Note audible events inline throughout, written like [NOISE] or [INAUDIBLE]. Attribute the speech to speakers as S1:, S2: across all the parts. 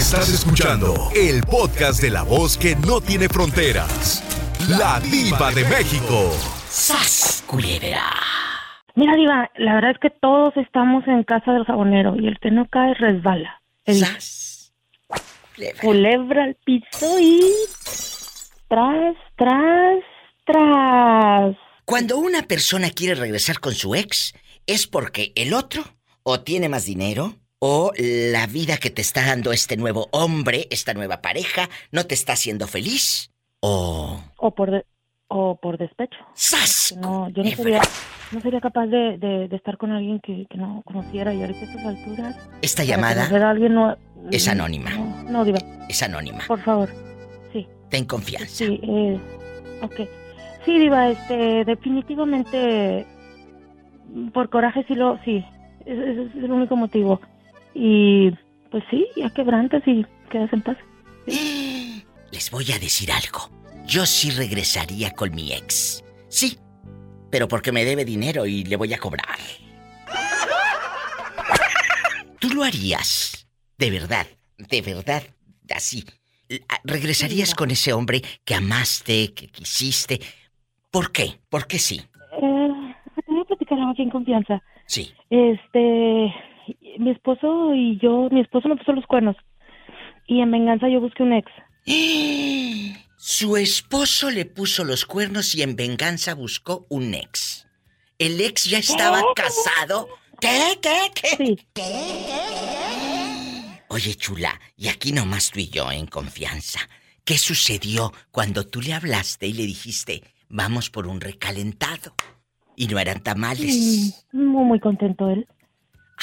S1: Estás escuchando el podcast de la voz que no tiene fronteras. La diva de México.
S2: ¡Sas, culebra!
S3: Mira, Diva, la verdad es que todos estamos en casa del jabonero y el que no cae resbala. El
S2: ¡Sas! Culebra.
S3: culebra al piso y. Tras, tras, tras.
S2: Cuando una persona quiere regresar con su ex, ¿es porque el otro o tiene más dinero o la vida que te está dando este nuevo hombre, esta nueva pareja, no te está haciendo feliz? ¿O...
S3: O por, de- o por despecho.
S2: ¡Sas!
S3: No, yo no sería, no sería capaz de, de- de estar con alguien que, que no conociera y ahorita a estas alturas.
S2: Esta llamada
S3: alguien no-
S2: es anónima.
S3: No, no, Diva,
S2: es anónima.
S3: por favor. Sí.
S2: Ten confianza.
S3: Sí, eh, ok. Sí, Diva, este, definitivamente, por coraje sí lo, sí, es el único motivo. Y, pues sí, ya quebrantas y quedas en paz. [GASPS]
S2: Les voy a decir algo. Yo sí regresaría con mi ex. Sí, pero porque me debe dinero y le voy a cobrar. [LAUGHS] ¿Tú lo harías? De verdad, de verdad, así. ¿Regresarías
S3: Mira.
S2: con ese hombre que amaste, que quisiste? ¿Por qué? ¿Por qué sí?
S3: Eh, voy a platicar aquí en confianza.
S2: Sí.
S3: Este, mi esposo y yo, mi esposo me puso los cuernos. Y en venganza yo busqué un ex.
S2: Su esposo le puso los cuernos y en venganza buscó un ex. ¿El ex ya estaba casado? ¿Qué? ¿Qué? ¿Qué?
S3: Sí,
S2: Oye, chula, y aquí nomás tú y yo en confianza. ¿Qué sucedió cuando tú le hablaste y le dijiste, vamos por un recalentado? Y no eran tamales.
S3: mm, muy, muy contento él.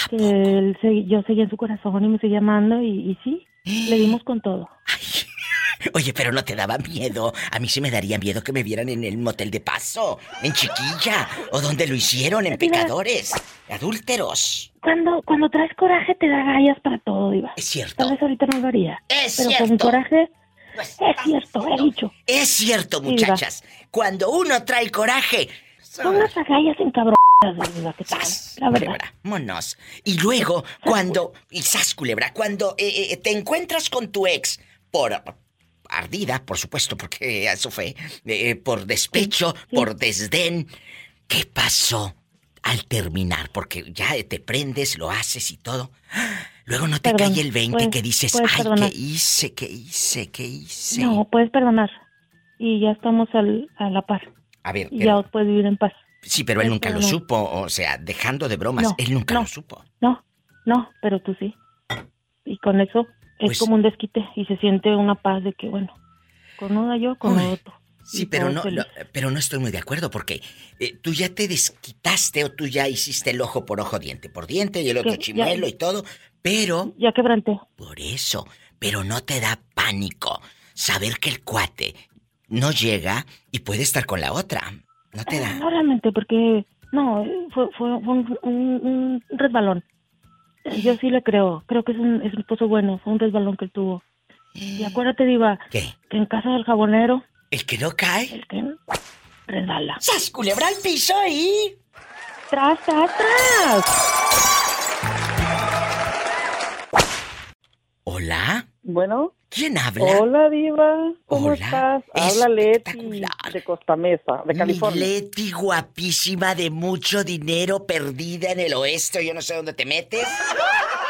S2: ¿A
S3: Que
S2: poco?
S3: él se- yo seguía en su corazón y me seguía amando y, y sí, le dimos con todo. [LAUGHS]
S2: Oye, pero no te daba miedo. A mí sí me daría miedo que me vieran en el motel de paso, en Chiquilla, o donde lo hicieron, en Pecadores, adúlteros.
S3: Cuando, cuando traes coraje te da gallas para todo, Diva.
S2: Es cierto.
S3: Tal vez ahorita no lo haría.
S2: Es
S3: pero
S2: cierto.
S3: con coraje
S2: No
S3: es cierto, he dicho.
S2: Es cierto, muchachas. Cuando uno trae coraje.
S3: Son las agallas encabronadas, Diva, que traen,
S2: ¡Sas!
S3: la verdad.
S2: Culebra, monos. Y luego, cuando. Y sas, culebra, cuando eh, eh, te encuentras con tu ex por. ardida, por supuesto, porque eso fue. eh, por despecho,
S3: Sí.
S2: por desdén. ¿Qué pasó al terminar? Porque ya te prendes, lo haces y todo. Luego no te
S3: Perdón,
S2: cae el 20
S3: puedes-
S2: que dices, ay,
S3: perdonar".
S2: ¿qué hice? ¿Qué hice? ¿Qué hice?
S3: No, puedes perdonar. Y ya estamos al, a la par.
S2: A ver,
S3: Y
S2: pero-
S3: ya puedes vivir en paz.
S2: Sí, pero él nunca lo supo. O sea, dejando de bromas,
S3: No,
S2: él nunca
S3: no.
S2: lo supo.
S3: No, no, pero tú sí. Y con eso es
S2: Pues-
S3: como un desquite y se siente una paz de que, bueno, con una yo, con
S2: Uy,
S3: otro.
S2: Sí, pero no, pero no estoy muy de acuerdo porque eh, tú ya te desquitaste o tú ya hiciste el ojo por ojo, diente por diente y el otro chimuelo y todo, pero
S3: Ya quebranté.
S2: por eso, pero no te da pánico saber que el cuate no llega y puede estar con la otra. No te da.
S3: No realmente, porque no, eh, fue, fue un, un- un resbalón. Eh, Yo sí le creo, creo que es un, es un esposo bueno, fue un resbalón que él tuvo. Y acuérdate, Diva,
S2: ¿Qué?
S3: que en casa del jabonero,
S2: ¿El que no cae?
S3: el que resbala.
S2: ¡Sas, culebra al piso y...
S3: ¡Tras, tras, tras!
S2: ¿Hola?
S4: Bueno,
S2: ¿Quién habla?
S4: hola Diva, ¿cómo
S2: Hola,
S4: estás? Habla Leti de Costa Mesa, de
S2: Mi
S4: California.
S2: Leti guapísima de mucho dinero perdida en el oeste, yo no sé dónde te metes.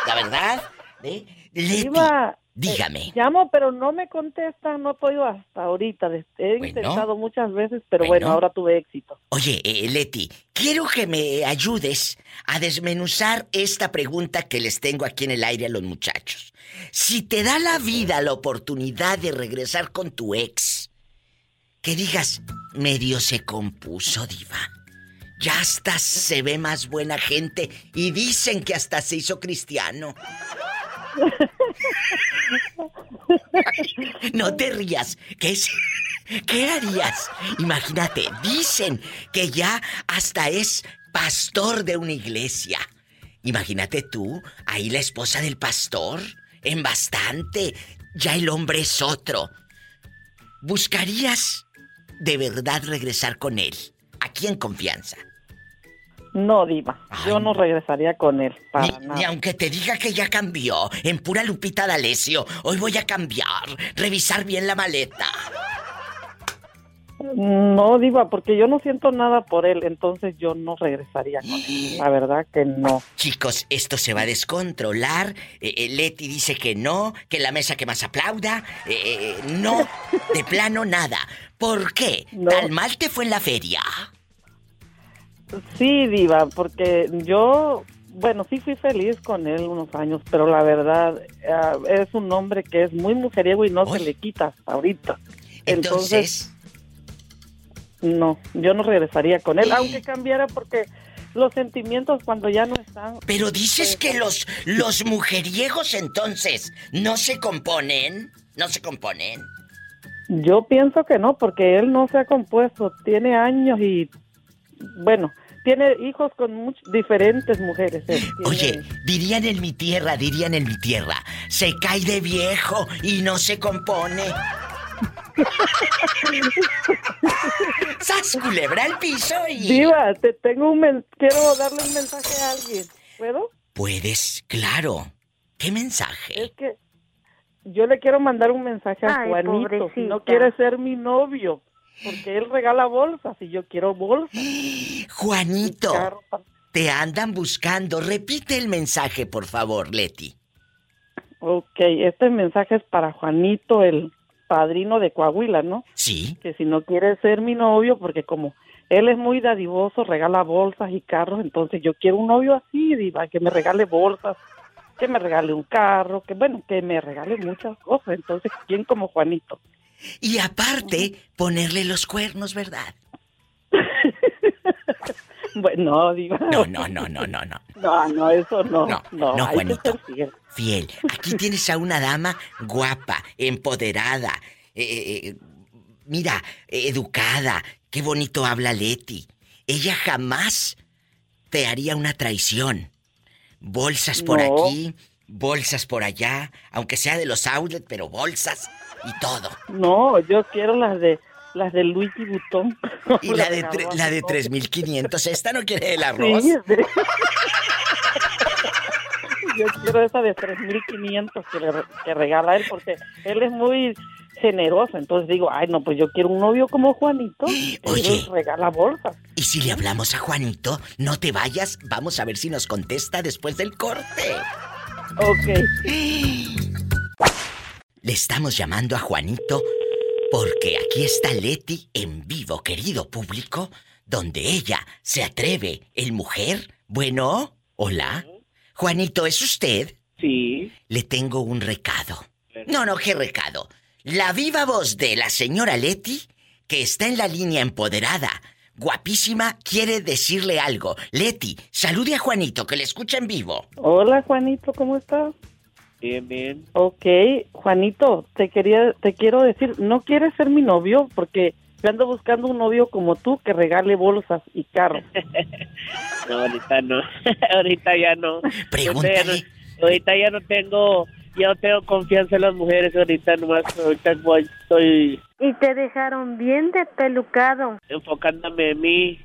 S2: La verdad. ¿eh? Leti,
S4: Diva,
S2: dígame.
S4: eh, llamo, pero no me contestan, no he podido hasta ahorita. He
S2: Bueno.
S4: intentado muchas veces, pero
S2: Bueno.
S4: bueno, ahora tuve éxito.
S2: Oye, eh, Leti, quiero que me ayudes a desmenuzar esta pregunta que les tengo aquí en el aire a los muchachos. Si te da la vida la oportunidad de regresar con tu ex, que digas, medio se compuso, diva. Ya hasta se ve más buena gente y dicen que hasta se hizo cristiano. no te rías. ¿Qué, ¿Qué harías? Imagínate, dicen que ya hasta es pastor de una iglesia. Imagínate tú, ahí la esposa del pastor, en bastante. Ya el hombre es otro. ¿Buscarías de verdad regresar con él? Aquí en confianza.
S4: No, Diva.
S2: Ay,
S4: yo no regresaría con él. Para
S2: Ni,
S4: nada.
S2: ni aunque te diga que ya cambió, en pura Lupita D'Alessio, hoy voy a cambiar, revisar bien la maleta.
S4: No, Diva, porque yo no siento nada por él. Entonces yo no regresaría con él. [GASPS] La verdad que no.
S2: Chicos, esto se va a descontrolar. Eh, eh, Leti dice que no, que la mesa que más aplauda. Eh, eh, no, de plano nada. ¿Por qué?
S4: No.
S2: ¿Tan mal te fue en la feria?
S4: Sí, Diva, porque yo, bueno, sí fui feliz con él unos años, pero la verdad ah, es un hombre que es muy mujeriego y no
S2: Uy.
S4: se le quita hasta ahorita.
S2: Entonces,
S4: No, yo no regresaría con él, aunque cambiara porque los sentimientos cuando ya no están...
S2: pero dices que los, los mujeriegos entonces no se componen. No se componen.
S4: Yo pienso que no, porque él no se ha compuesto, tiene años y, bueno, tiene hijos con much- diferentes mujeres. él
S2: Oye, dirían en mi tierra, dirían en mi tierra, se cae de viejo y no se compone. [LAUGHS] ¡Sas culebra al piso y...
S4: Diva, te tengo un men- quiero darle un mensaje a alguien, ¿puedo?
S2: Puedes, claro. ¿Qué
S4: Es
S2: mensaje?
S4: que yo le quiero mandar un mensaje a
S3: Ay,
S4: Juanito,
S3: pobrecita.
S4: no quiere ser mi novio, porque él regala bolsas y yo quiero bolsas. [GASPS]
S2: Juanito, te andan buscando. Repite el mensaje, por favor, Leti.
S4: Ok, este mensaje es para Juanito, el padrino de Coahuila, ¿no?
S2: ¿Sí?
S4: Que si no quiere ser mi novio, porque como él es muy dadivoso, regala bolsas y carros, entonces yo quiero un novio así, diva, que me regale bolsas, que me regale un carro, que bueno, que me regale muchas cosas. Entonces, ¿quién como Juanito?
S2: Y aparte, ponerle los cuernos, ¿verdad?
S4: Bueno, no, diva.
S2: No, no, no, no, no, no.
S4: No, no, eso no.
S2: No,
S4: No,
S2: no, Juanito.
S4: fiel.
S2: Fiel. Aquí tienes a una dama guapa, empoderada, eh, eh, mira, eh, educada. Qué bonito habla Leti. Ella jamás te haría una traición. Bolsas por
S4: No.
S2: aquí, bolsas por allá, aunque sea de los outlet, pero bolsas y todo.
S4: No, yo quiero las de las de Louis Vuitton. [LAUGHS]
S2: Y la de, la de 3500, esta no quiere el
S4: Sí,
S2: arroz. [LAUGHS]
S4: de- [LAUGHS] Yo quiero esa de 3500 que, le, que regala él porque él es muy generoso. Entonces digo, ay, no, pues yo quiero un novio como Juanito. [GASPS]
S2: Oye.
S4: regala bolsas.
S2: Y si le hablamos a Juanito, no te vayas, vamos a ver si nos contesta después del corte.
S4: Ok. [GASPS]
S2: Le estamos llamando a Juanito porque aquí está Leti en vivo, querido público, donde ella se atreve, el mujer. Bueno, hola. Juanito, ¿es usted?
S5: Sí.
S2: Le tengo un recado. No, no, ¿qué recado? La viva voz de la señora Leti, que está en la línea empoderada, guapísima, quiere decirle algo. Leti, salude a Juanito, que le escucha en vivo.
S4: Hola, Juanito, ¿cómo estás?
S5: Bien, bien.
S4: Ok, Juanito, te quería, te quiero decir, ¿no quieres ser mi novio? Porque yo ando buscando un novio como tú que regale bolsas y carros. [LAUGHS]
S5: No, ahorita no. [LAUGHS] ahorita ya no. Ahorita ya
S2: Pregúntale.
S5: no, ahorita ya no tengo, ya no tengo confianza en las mujeres. Ahorita nomás, ahorita voy- estoy
S3: Y te dejaron bien despelucado.
S5: enfocándome en mí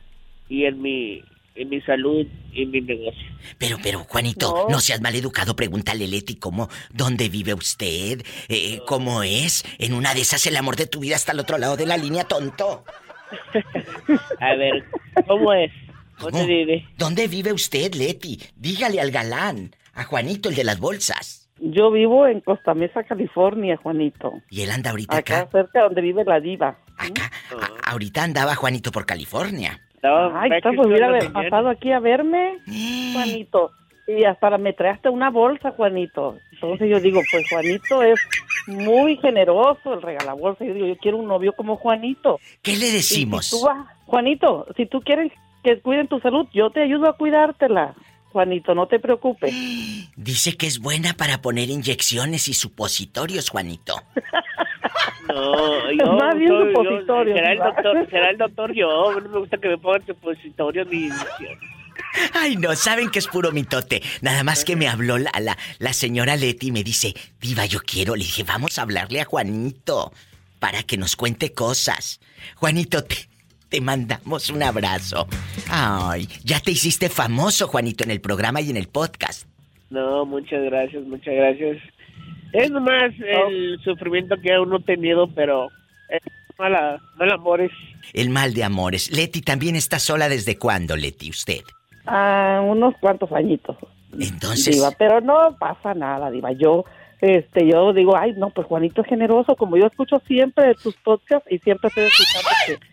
S5: y en mi, en mi salud y mi negocio.
S2: Pero, pero, Juanito, no,
S4: No.
S2: seas maleducado, pregúntale, Leti, cómo, dónde vive usted, Eh, cómo es. En una de esas el amor de tu vida está al otro lado de la línea, tonto. [LAUGHS]
S5: A ver, ¿cómo es? ¿Dónde vive?
S2: ¿Dónde vive usted, Leti? Dígale al galán, a Juanito, el de las bolsas.
S4: Yo vivo en Costa Mesa, California, Juanito.
S2: Y él anda ahorita
S4: Acá
S2: acá.
S4: cerca donde vive la diva.
S2: Acá. A- ahorita andaba Juanito por California.
S5: Estaba
S4: Ay, está, pues hubiera pasado aquí a verme, [GASPS] Juanito. Y hasta me traste una bolsa, Juanito. Entonces yo digo, pues Juanito es muy generoso, el regalabolsa. Yo digo, yo quiero un novio como Juanito.
S2: ¿Qué le decimos?
S4: si tú vas- Juanito, si tú quieres que cuiden tu salud, yo te ayudo a cuidártela. Juanito, no te preocupes. [GASPS]
S2: Dice que es buena para poner inyecciones y supositorios, Juanito. [LAUGHS]
S5: No, [LAUGHS] yo
S4: Más bien
S5: soy- yo-
S4: supositorio,
S5: será el [LAUGHS] doctor, será el doctor yo, no me gusta que me pongan supositorios ni inyecciones.
S2: Ay, no, saben que es puro mitote. Nada más que me habló la, la, la señora Leti y me dice, Diva, yo quiero. Le dije, vamos a hablarle a Juanito para que nos cuente cosas. Juanito, te, Te mandamos un abrazo. Ay, ya te hiciste famoso, Juanito, en el programa y en el podcast.
S5: No, muchas gracias, muchas gracias. Es nomás el sufrimiento que uno ha tenido, pero es mala, mal amores.
S2: El mal de amores. Leti también está sola desde cuándo, Leti, usted.
S4: Ah, unos cuantos añitos.
S2: Entonces.
S4: Diva, pero no pasa nada, Diva. Yo, este, yo digo, ay, no, pues Juanito es generoso, como yo escucho siempre tus podcasts y siempre estoy escuchando que,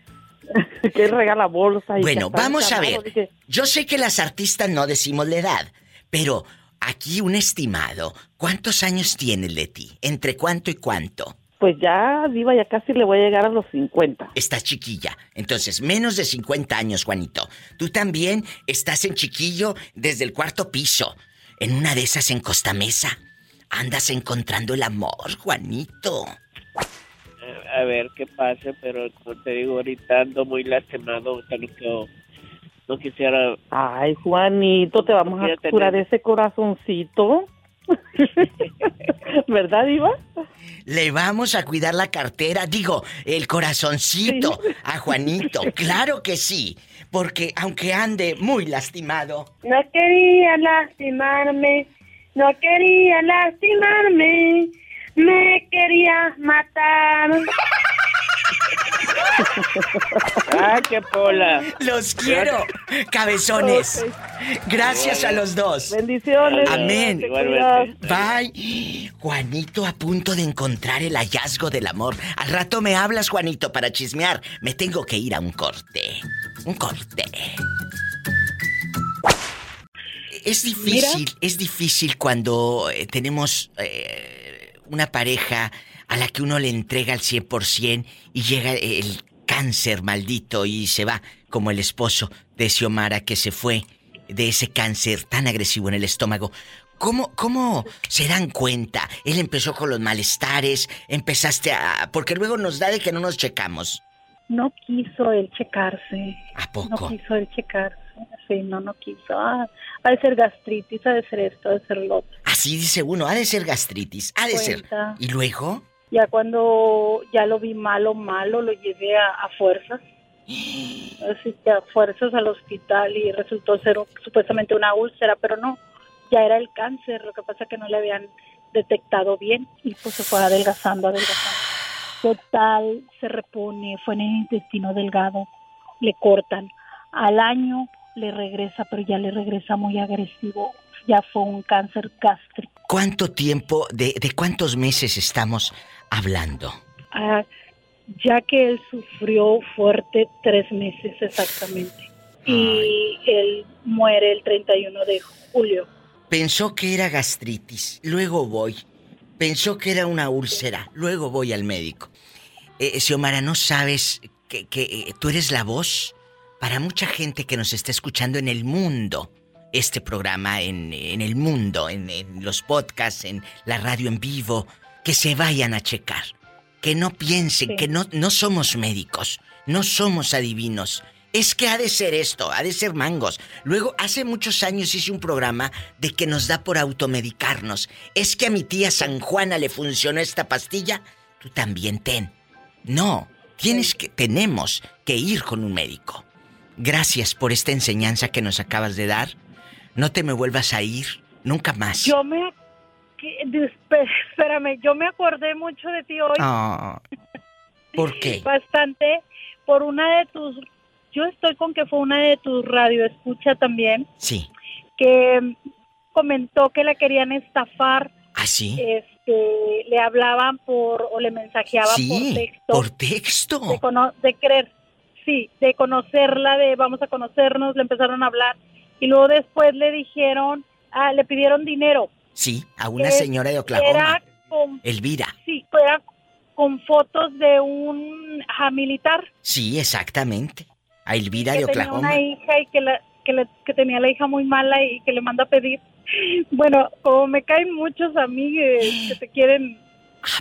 S4: [LAUGHS] que él regala bolsa y
S2: Bueno, vamos a ver.
S4: dije,
S2: Yo sé que las artistas no decimos la edad, pero aquí un estimado. ¿Cuántos años tiene Leti? ¿Entre cuánto y cuánto?
S4: pues ya, Diva, ya casi le voy a llegar a los 50.
S2: Está chiquilla. Entonces, menos de 50 años, Juanito. Tú también estás en chiquillo desde el cuarto piso. En una de esas en Costa Mesa. Andas encontrando el amor, Juanito.
S5: A ver qué pasa, pero como te digo, ahorita ando muy lastimado, no quiero- no quisiera...
S4: Ay, Juanito, te vamos a curar
S5: nena.
S4: ese corazoncito. [LAUGHS] ¿Verdad, Diva?
S2: Le vamos a cuidar la cartera, digo, el corazoncito a Juanito. Claro que sí. Porque aunque ande muy lastimado,
S6: No quería lastimarme, no quería lastimarme, me quería matar.
S5: ¡Ah, qué pola!
S2: los quiero, cabezones. Gracias a los dos.
S4: Bendiciones.
S2: Amén. Bye. Juanito a punto de encontrar el hallazgo del amor. Al rato me hablas, Juanito, para chismear. Me tengo que ir a un corte. Un corte. Es difícil, es difícil cuando eh, tenemos eh, una pareja a la que uno le entrega al 100% y llega el cáncer maldito y se va, como el esposo de Xiomara que se fue de ese cáncer tan agresivo en el estómago. ¿Cómo, ¿Cómo se dan cuenta? Él empezó con los malestares, empezaste a... porque luego nos da de que no nos checamos.
S7: No quiso él checarse.
S2: ¿A
S7: No
S2: poco?
S7: quiso él checarse. Sí, no, no quiso. Ah, ha de ser gastritis, ha de ser esto, ha de ser lo otro.
S2: Así dice uno, ha de ser gastritis, ha de ser. ¿Y luego?
S7: Ya cuando ya lo vi malo, malo, lo llevé a, a fuerzas. [GASPS] Así que a fuerzas al hospital y resultó ser supuestamente una úlcera, pero no, ya era el cáncer. Lo que pasa es que no le habían detectado bien y pues se fue adelgazando, adelgazando. [GASPS] Total, se repone, fue en el intestino delgado, le cortan. Al año le regresa, pero ya le regresa muy agresivo. Ya fue un cáncer gástrico.
S2: ¿Cuánto tiempo, de, de cuántos meses estamos hablando?
S7: Ah, ya que él sufrió fuerte tres meses exactamente. Y él muere el 31 de julio.
S2: Pensó que era gastritis, luego voy. Pensó que era una úlcera, luego voy al médico. Eh, Xiomara, ¿no sabes que, que, eh, tú eres la voz para mucha gente que nos está escuchando en el mundo? Este programa en, en el mundo, en, en los podcasts, en la radio en vivo, que se vayan a checar. Que no piensen
S7: Sí.
S2: que no, no somos médicos, no somos adivinos. Es que ha de ser esto, ha de ser mangos. Luego, hace muchos años hice un programa de que nos da por automedicarnos. Es que a mi tía San Juana le funcionó esta pastilla, tú también ten. No, tienes que, tenemos que ir con un médico. Gracias por esta enseñanza que nos acabas de dar. No te me vuelvas a ir, nunca más.
S7: Yo me... Espérame, yo me acordé mucho de ti hoy,
S2: Ah, ¿Por qué? [LAUGHS]
S7: bastante, por una de tus... Yo estoy con que fue una de tus radio escucha también,
S2: Sí,
S7: que comentó que la querían estafar,
S2: así.
S7: este, le hablaban por, o le mensajeaban por
S2: sí,
S7: texto.
S2: por texto.
S7: de, de querer, sí, de conocerla, de vamos a conocernos, le empezaron a hablar y luego después le dijeron, ah, le pidieron dinero.
S2: Sí, a una señora de Oklahoma.
S7: Era con,
S2: Elvira.
S7: sí, era con fotos de un ja, militar
S2: Sí, exactamente. A Elvira
S7: que
S2: de
S7: tenía
S2: Oklahoma.
S7: una hija y que, la, que, tenía la hija muy mala y que le manda a pedir. [LAUGHS] Bueno, como me caen muchos amigos [GASPS] que te quieren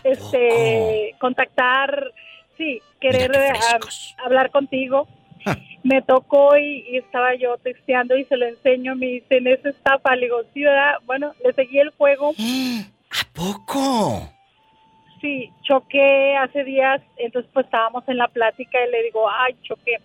S7: este contactar, sí, querer eh, hablar contigo. Me tocó y, y estaba yo texteando y se lo enseño, me dicen, esa estafa, le digo, sí, ¿verdad? Bueno, le seguí el juego, [GASPS]
S2: ¿A poco?
S7: sí, choqué hace días, entonces pues estábamos en la plática y le digo, ay, choqué.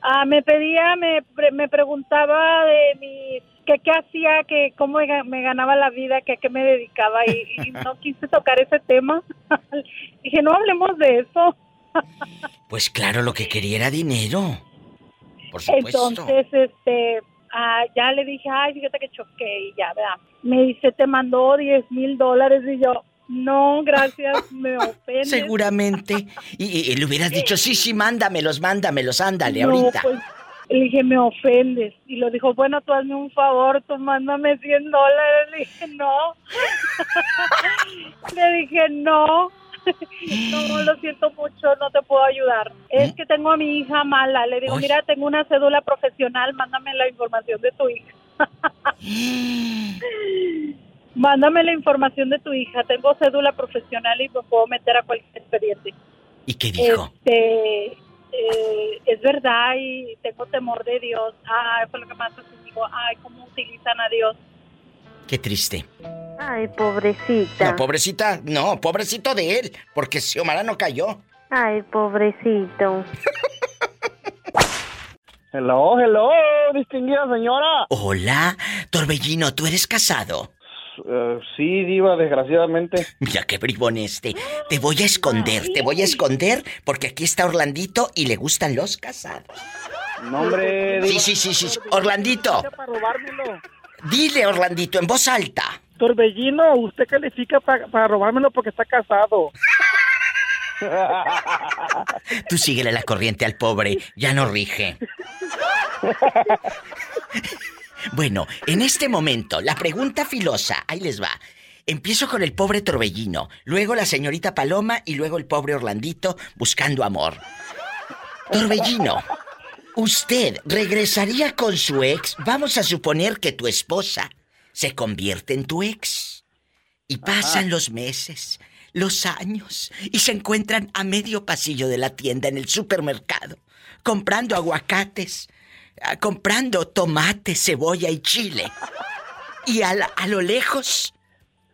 S7: Ah, me pedía, me, me preguntaba de mi, que qué hacía, que cómo me ganaba la vida, que a qué me dedicaba y, y no [LAUGHS] quise tocar ese tema. [LAUGHS] Dije, no hablemos de eso.
S2: Pues claro, lo que quería era dinero. Por supuesto.
S7: Entonces, este, ah, ya le dije, ay, fíjate que choqué y ya, ¿verdad? Me dice, te mandó 10 mil dólares y yo, no, gracias, me [LAUGHS] ofende.
S2: Seguramente. Y, y- y le hubieras dicho, sí, sí, mándamelos, mándamelos, ándale,
S7: No,
S2: ahorita.
S7: pues, le dije, me ofendes. Y lo dijo, bueno, tú hazme un favor, tú mándame 100 dólares. Le dije, no. [LAUGHS] le dije, no. [LAUGHS] no, lo siento mucho, no te puedo ayudar. Es que tengo a mi hija mala. Le digo,
S2: Ay.
S7: mira, tengo una cédula profesional, mándame la información de tu hija. [GASPS] mándame la información de tu hija. Tengo cédula profesional y me puedo meter a cualquier expediente.
S2: ¿Y qué dijo?
S7: Este, eh, es verdad y tengo temor de Dios. Ay, fue lo que más conmigo. Ay, cómo utilizan a Dios.
S2: Qué triste.
S8: Ay, pobrecita.
S2: No, pobrecita, no, pobrecito de él, porque Xiomara no cayó.
S8: Ay, pobrecito. [LAUGHS]
S9: Hello, hello, distinguida señora.
S2: Hola, Torbellino, ¿tú eres casado?
S9: Eh, sí, diva, desgraciadamente.
S2: Mira qué bribón este. Te voy a esconder, te voy a esconder porque aquí está Orlandito y le gustan los casados.
S9: No, hombre,
S2: Sí,
S9: diva.
S2: sí, sí, sí. Orlandito, dile Orlandito en voz alta.
S4: Torbellino, usted califica pa- para robármelo porque está casado. [LAUGHS]
S2: Tú síguele la corriente al pobre, ya no rige. [LAUGHS] Bueno, en este momento, la pregunta filosa, ahí les va. Empiezo con el pobre Torbellino, luego la señorita Paloma y luego el pobre Orlandito buscando amor. Torbellino, ¿usted regresaría con su ex? Vamos a suponer que tu esposa se convierte en tu ex. Y pasan los meses, los años, y se encuentran a medio pasillo de la tienda en el supermercado, comprando aguacates, ah, comprando tomate, cebolla y chile. Y a, la- a lo lejos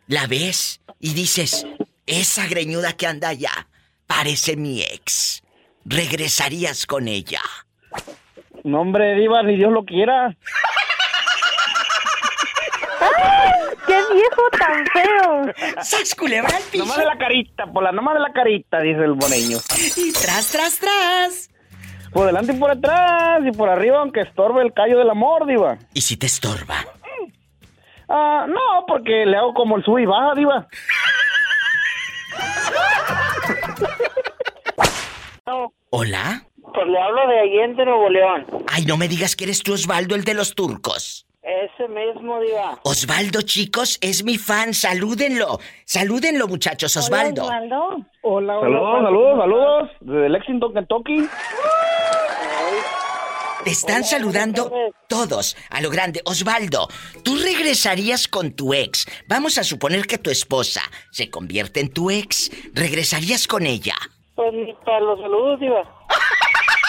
S2: la ves y dices, esa greñuda que anda allá parece mi ex. ¿Regresarías con ella?
S9: No, hombre, diva, ni Dios lo quiera. [LAUGHS]
S8: ¡Qué viejo tan feo!
S2: ¡Sas culebra al piso!
S9: Nomás de la carita, por la nomás de la carita, dice el boneño.
S2: Y tras, tras, tras.
S9: Por delante y por atrás y por arriba, aunque estorbe el callo del amor, diva.
S2: ¿Y si te estorba?
S9: Ah, no, porque le hago como el sub y baja, diva.
S2: ¿Hola?
S10: Pues le hablo de Allende, Nuevo León.
S2: Ay, no me digas que eres tú Osvaldo, el de los turcos.
S10: Ese mismo, Diva.
S2: Osvaldo, chicos, es mi fan. Salúdenlo. Salúdenlo, muchachos, Osvaldo.
S7: Osvaldo.
S4: Hola, hola.
S9: Saludos, saludos, saludos. Desde Lexington, Kentucky.
S2: Te están saludando todos a lo grande. Osvaldo, ¿tú regresarías con tu ex? Vamos a suponer que tu esposa se convierte en tu ex. ¿Regresarías con ella?
S10: Pues ni para los saludos, Diva. [LAUGHS]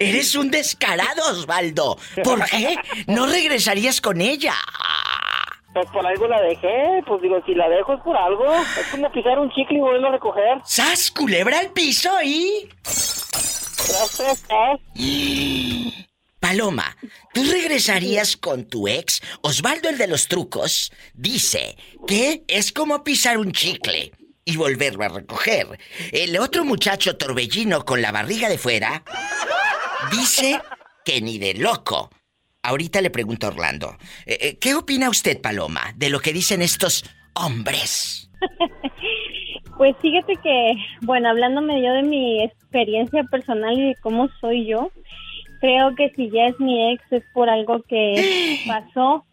S2: Eres un descarado, Osvaldo. ¿Por qué? ¿No regresarías con ella?
S10: Pues por algo la dejé. Pues digo, si la dejo es por algo. Es como pisar un chicle y volverlo a recoger.
S2: ¡Sas, culebra al piso y...
S10: Tras, tras.
S2: Paloma, ¿tú regresarías con tu ex? Osvaldo, el de los trucos, dice que es como pisar un chicle y volverlo a recoger. El otro muchacho torbellino con la barriga de fuera dice que ni de loco. Ahorita le pregunto a Orlando, eh, eh, ¿qué opina usted, Paloma, de lo que dicen estos hombres? [LAUGHS]
S11: Pues fíjate que, bueno, hablándome yo de mi experiencia personal y de cómo soy yo, creo que si ya es mi ex es por algo que [GASPS] pasó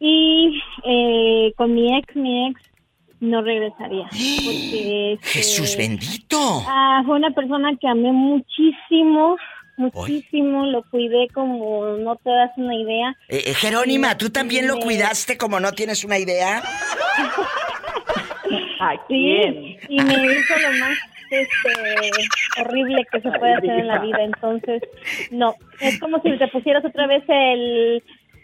S11: y eh, con mi ex, mi ex no regresaría. Porque, [GASPS] este,
S2: Jesús bendito.
S11: ah, fue una persona que amé muchísimo, muchísimo, lo cuidé como no te das una idea.
S2: Eh, eh, Jerónima, ¿tú también lo cuidaste como no tienes una idea? [LAUGHS]
S11: Sí, y me hizo lo más este, horrible que se puede hacer en la vida. Entonces, no, es como si te pusieras otra vez el,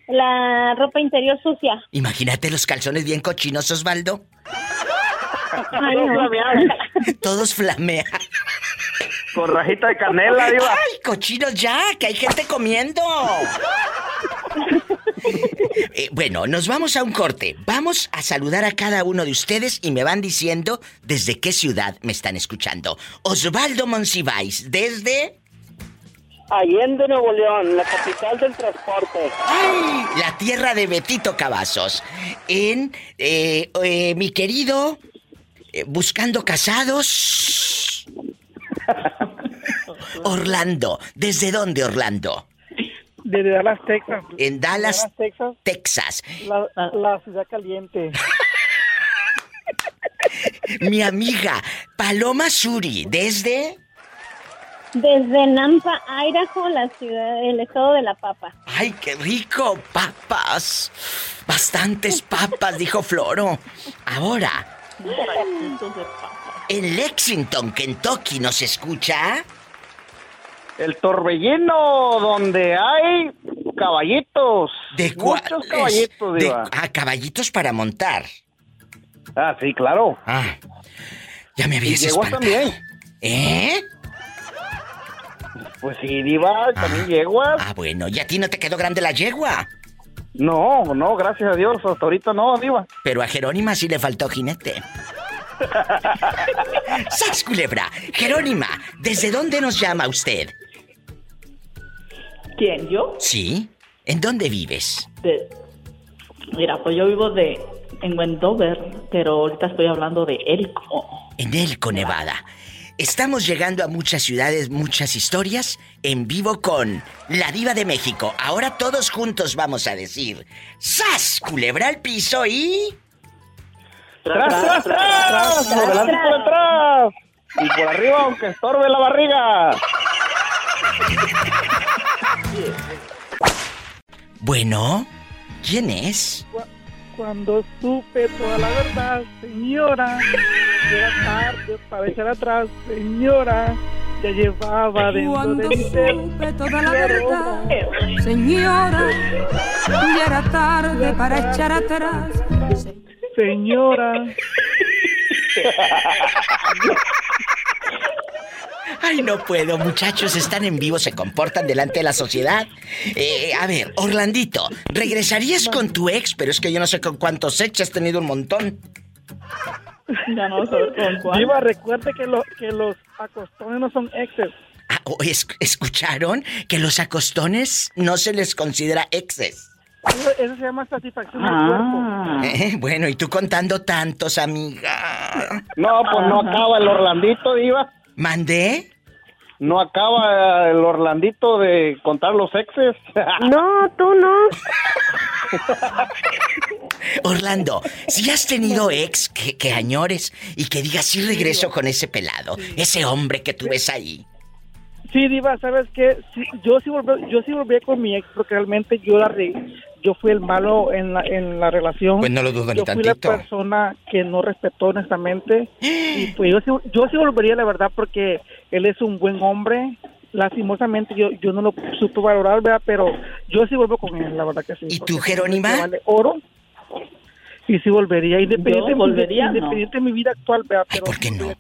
S11: la ropa interior sucia.
S2: Imagínate los calzones bien cochinos, Osvaldo.
S11: Ay, no.
S2: Todos flamean.
S12: Con rajita de canela, diva.
S2: ¡Ay, cochinos ya! ¡Que hay gente comiendo! Eh, bueno, nos vamos a un corte. Vamos a saludar a cada uno de ustedes y me van diciendo desde qué ciudad me están escuchando. Osvaldo Monsiváis, desde...
S13: Allende, Nuevo León, la capital del transporte.
S2: ¡Ay! La tierra de Betito Cavazos. En eh, eh, mi querido eh, Buscando Casados. [LAUGHS] Orlando. ¿Desde dónde, Orlando?
S14: Desde Dallas, Texas.
S2: En Dallas,
S14: Dallas, Texas.
S2: Texas.
S14: La, la ciudad caliente.
S2: Mi amiga Paloma Suri, desde...
S11: Desde Nampa, Idaho, la ciudad, el estado de la papa.
S2: ¡Ay, qué rico! Papas. Bastantes papas, dijo Floro. Ahora, [LAUGHS] en Lexington, Kentucky, ¿nos escucha?
S12: El torbellino donde hay caballitos.
S2: ¿De?
S12: Muchos caballitos,
S2: de-
S12: diva.
S2: Ah, caballitos para montar.
S12: Ah, sí, claro.
S2: Ah, ya me
S12: Y
S2: habías
S12: yeguas
S2: espantado.
S12: también.
S2: ¿Eh?
S12: Pues sí, diva, también yeguas.
S2: Ah, bueno, ¿y a ti no te quedó grande la yegua?
S12: No, no, gracias a Dios, hasta ahorita no, diva.
S2: Pero a Jerónima sí le faltó jinete. [LAUGHS] ¡Sas, culebra! Jerónima, ¿desde dónde nos llama usted?
S10: ¿Quién? ¿Yo?
S2: ¿Sí? ¿En dónde vives?
S10: De... Mira, pues yo vivo de en Wendover, pero ahorita estoy hablando de Elko.
S2: En Elko, Nevada. Estamos llegando a muchas ciudades, muchas historias, en vivo con La Diva de México. Ahora todos juntos vamos a decir, ¡Sas! Culebra al piso y...
S12: ¡Tras, tras, tras! ¡Por delante y por atrás! Y por arriba, aunque estorbe la barriga.
S2: Bueno, ¿quién es?
S14: Cu- Cuando supe toda la verdad, señora, ya era tarde para echar atrás, señora, ya llevaba dentro de ser
S15: supe toda la verdad, señora, ya era tarde para echar atrás.
S14: Señora.
S2: Ay, no puedo, muchachos, están en vivo, se comportan delante de la sociedad. Eh, a ver, Orlandito, ¿regresarías con tu ex? Pero es que yo no sé con cuántos ex has tenido un montón.
S10: Ya no sé con cuál.
S14: Diva, recuerde que, lo- que los acostones no son exes.
S2: Ah, ¿o es- ¿Escucharon que los acostones no se les considera exes?
S14: Eso, eso se llama satisfacción del
S10: Ah.
S2: Eh, bueno, y tú contando tantos, amiga.
S12: No, pues no acaba el Orlandito, diva.
S2: ¿Mandé?
S12: No acaba el Orlandito de contar los exes.
S16: No, tú no. [LAUGHS]
S2: Orlando, si has tenido ex que, que añores y que digas sí regreso con ese pelado, ese hombre que tú ves ahí.
S14: Sí, Diva, ¿sabes qué? Sí, yo, sí volví, yo sí volví con mi ex porque realmente yo la re- yo fui el malo en la, en la relación.
S2: Pues no lo dudo ni
S14: Yo fui la persona que no respetó honestamente. [GASPS] y pues yo, sí- yo sí volvería, la verdad, porque él es un buen hombre. Lastimosamente yo, yo no lo supe valorar, ¿verdad? Pero yo sí vuelvo con él, la verdad que sí.
S2: ¿Y tú, Jerónima?
S14: Vale oro. Y sí volvería, independiente,
S10: Yo volvería, no.
S14: independiente de mi vida actual, ¿verdad?
S2: Ay,
S14: Pero
S2: ¿por qué no?
S14: él.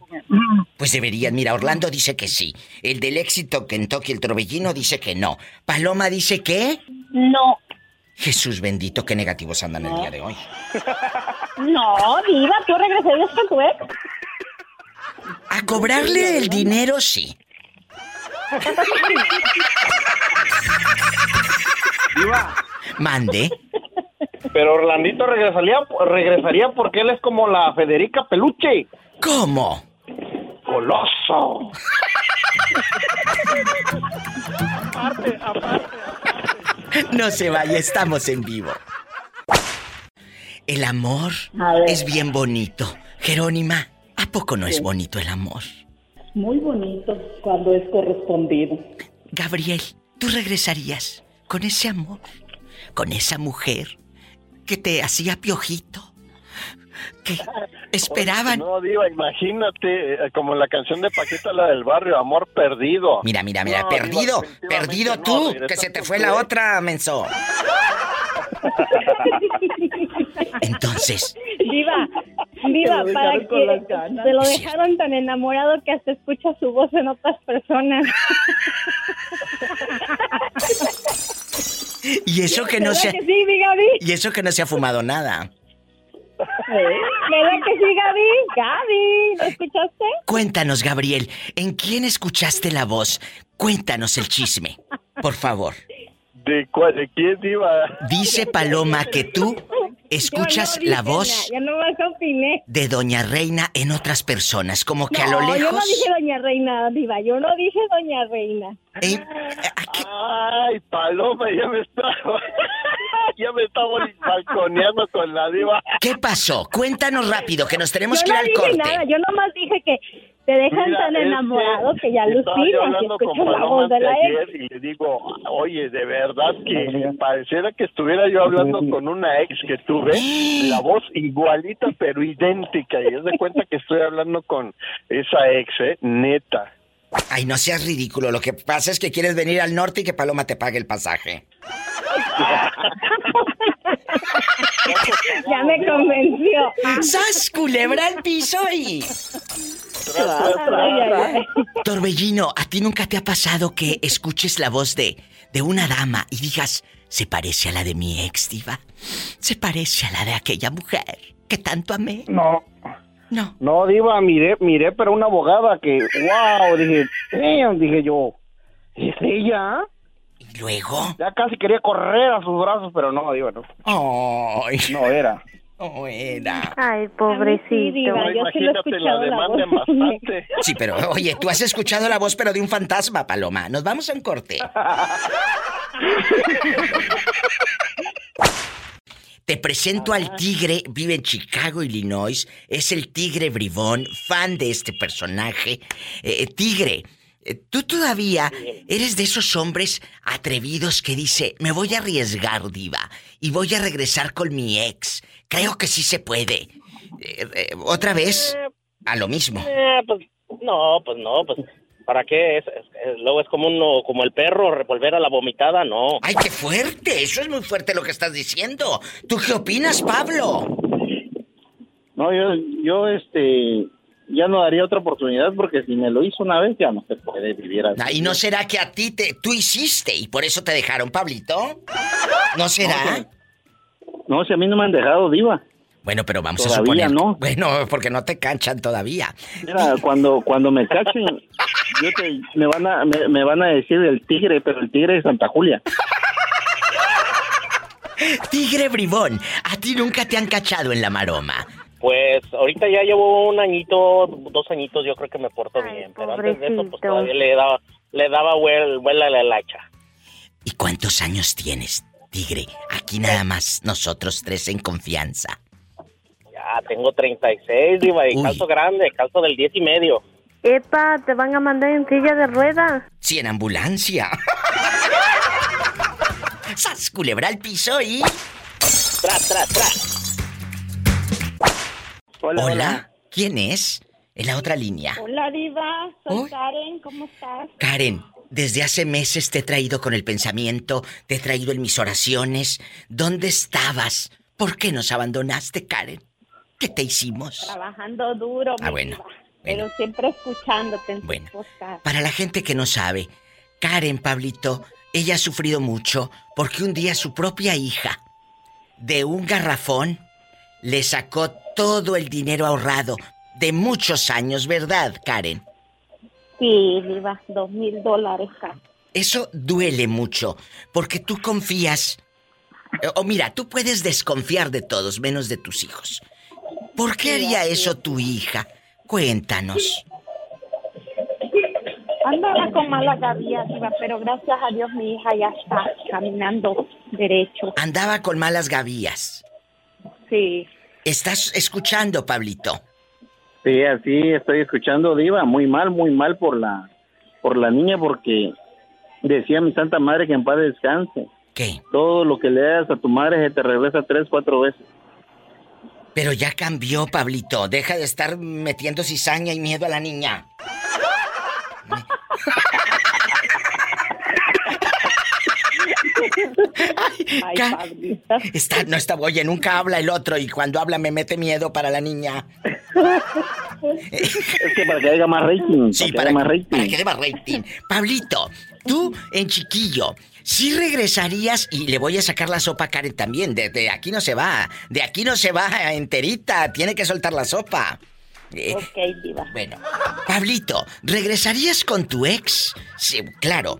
S2: Pues deberían. Mira, Orlando dice que sí. El del éxito Kentucky, el Torbellino, dice que no. Paloma dice que...
S11: No,
S2: Jesús bendito, qué negativos andan el día de hoy. [LAUGHS]
S11: no, Diva, ¿tú regresarías con tu ex?
S2: A cobrarle el dinero, sí.
S12: Diva,
S2: Mande.
S12: pero Orlandito regresaría, regresaría porque él es como la Federica Peluche.
S2: ¿Cómo?
S12: Coloso. [LAUGHS]
S14: Aparte, aparte.
S2: No se vaya, estamos en vivo. El amor es bien bonito. Jerónima, ¿a poco no es bonito el amor?
S10: Muy bonito cuando es correspondido.
S2: Gabriel, ¿tú regresarías con ese amor? ¿Con esa mujer que te hacía piojito? Que esperaban.
S9: No, Diva, imagínate, eh, como la canción de Paquita, la del barrio, Amor Perdido.
S2: Mira, mira, mira,
S9: No,
S2: perdido,
S9: Diva,
S2: perdido tú,
S9: no,
S2: que se te fue la otra, menso. [LAUGHS] Entonces,
S11: Diva, Diva,
S17: lo
S11: para que se lo dejaron tan enamorado que hasta escucha su voz en otras personas. [LAUGHS]
S2: Y eso que no
S11: ¿Verdad
S2: se
S11: que sí?
S2: Y eso que no se ha fumado nada.
S11: ¿Verdad que sí, Gaby? Gaby, ¿lo escuchaste?
S2: Cuéntanos, Gabriel, ¿en quién escuchaste la voz? Cuéntanos el chisme, por favor.
S18: ¿De, cuál, ¿De quién iba?
S2: Dice Paloma que tú [LAUGHS] escuchas
S11: no
S2: la voz
S11: nada, Yo no más opiné.
S2: de Doña Reina en otras personas, como que a lo
S11: No, yo no
S2: lejos.
S11: dije Doña Reina, Diva. Yo no dije Doña Reina.
S18: Ay, Paloma, ya me estaba... [LAUGHS] ya me estaba balconeando con la diva.
S2: ¿Qué pasó? Cuéntanos rápido, que nos tenemos
S11: Yo
S2: que ir
S11: no
S2: al
S11: dije
S2: corte.
S11: nada. Yo nomás dije que te dejan
S18: Mira,
S11: tan enamorado que, ya
S18: Estaba yo
S11: alucinas y
S18: hablando con
S11: escuchas la
S18: Paloma
S11: voz de la ex.
S18: y le digo, oye, de verdad que pareciera que estuviera yo hablando con una ex que tuve, la voz igualita pero idéntica, y es de cuenta que estoy hablando con esa ex, ¿eh? Neta.
S2: Ay, no seas ridículo. Lo que pasa es que quieres venir al norte y que Paloma te pague el pasaje. [LAUGHS]
S11: ya me convenció.
S2: ¡Sas, culebra al piso y... Torbellino, ¿a ti nunca te ha pasado que escuches la voz de, de una dama y digas, se parece a la de mi ex diva? ¿Se parece a la de aquella mujer que tanto amé?
S9: No.
S2: No.
S9: No, Diva, miré, miré, pero una abogada que, wow, dije, damn, dije yo, ¿es ella?
S2: ¿Y luego?
S9: Ya casi quería correr a sus brazos, pero no, Diva, no.
S2: Ay.
S9: No era.
S2: No era.
S8: Ay, pobrecito.
S11: Diva, yo sí lo he
S18: Imagínate, la
S11: escuchado la
S18: demandan
S11: voz.
S18: bastante.
S2: Sí, pero oye, tú has escuchado la voz pero de un fantasma, Paloma. Nos vamos a un corte. Te presento al tigre, vive en Chicago, Illinois. Es el tigre bribón, fan de este personaje. Eh, tigre, eh, tú todavía eres de esos hombres atrevidos que dice, me voy a arriesgar, diva, y voy a regresar con mi ex. Creo que sí se puede. Eh, eh, Otra vez, a lo mismo.
S19: Eh, pues, no, pues no, pues, ¿para qué? Es, es- es- luego es como uno, como el perro, revolver a la vomitada, no.
S2: ¡Ay, qué fuerte! Eso es muy fuerte lo que estás diciendo. ¿Tú qué opinas, Pablo?
S9: No, yo, yo, este, ya no daría otra oportunidad porque si me lo hizo una vez ya no se puede vivir así.
S2: Ah, ¿Y no será que a ti te, tú hiciste y por eso te dejaron, Pablito? ¿No será?
S9: No, si a mí no me han dejado, Diva.
S2: Bueno, pero vamos a
S9: Todavía
S2: suponer.
S9: no. [LAUGHS]
S2: Bueno, porque no te canchan todavía.
S9: Mira, cuando, cuando me cachen, yo te- me, van a, me, me van a decir el tigre, pero el tigre de Santa Julia. [LAUGHS]
S2: Tigre bribón, a ti nunca te han cachado en la maroma.
S19: Pues ahorita ya llevo un añito, dos añitos, yo creo que me porto bien. Pero antes de eso, pues todavía le daba, le daba vuel, vuela a la lacha.
S2: ¿Y cuántos años tienes, Tigre? Aquí nada más nosotros tres en confianza.
S19: Ya tengo 36, diva, y
S2: Uy.
S19: calzo grande, calzo del 10 y medio.
S8: Epa, te van a mandar en silla de ruedas.
S2: Sí, en ambulancia. [LAUGHS] ¡Sas, culebra al piso y...
S19: Tras, tras, tras.
S2: Hola, ¿quién es? En la otra línea.
S11: Hola, Diva. Soy
S2: Uy.
S11: Karen. ¿Cómo estás?
S2: Karen, desde hace meses te he traído con el pensamiento, te he traído en mis oraciones. ¿Dónde estabas? ¿Por qué nos abandonaste, Karen? ¿Qué te hicimos?
S11: Trabajando duro,
S2: Ah, bueno,
S11: Diva. Pero siempre escuchándote en
S2: Bueno. Para la gente que no sabe, Karen, Pablito, ella ha sufrido mucho porque un día su propia hija, de un garrafón, le sacó todo el dinero ahorrado de muchos años, ¿verdad, Karen?
S11: Sí, Diva. Dos mil dólares casi.
S2: Eso duele mucho, porque tú confías. eh, O mira, tú puedes desconfiar de todos, menos de tus hijos. ¿Por qué haría eso
S11: es.
S2: tu hija? Cuéntanos.
S11: Andaba con mala Diva, pero gracias a Dios mi hija ya está caminando derecho.
S2: Andaba con malas gavillas.
S11: Sí.
S2: ¿Estás escuchando, Pablito?
S9: Sí, así estoy escuchando, Diva, muy mal, muy mal por la, por la niña porque decía mi santa madre que en paz descanse.
S2: ¿Qué?
S9: Todo lo que le das a tu madre se te regresa tres, cuatro veces.
S2: Pero ya cambió, Pablito. Deja de estar metiendo cizaña y miedo a la niña. Ay,
S17: Ay.
S2: Está, no está, oye, nunca habla el otro y cuando habla me mete miedo para la niña.
S9: Es que para que haya más rating.
S2: Sí,
S9: para que haya más rating.
S2: para que dé más rating. Pablito, tú en chiquillo, sí regresarías y le voy a sacar la sopa a Karen también. De, de aquí no se va, de aquí no se va enterita, tiene que soltar la sopa. Eh,
S17: Ok, diva.
S2: bueno, Pablito, ¿regresarías con tu ex? Sí, claro.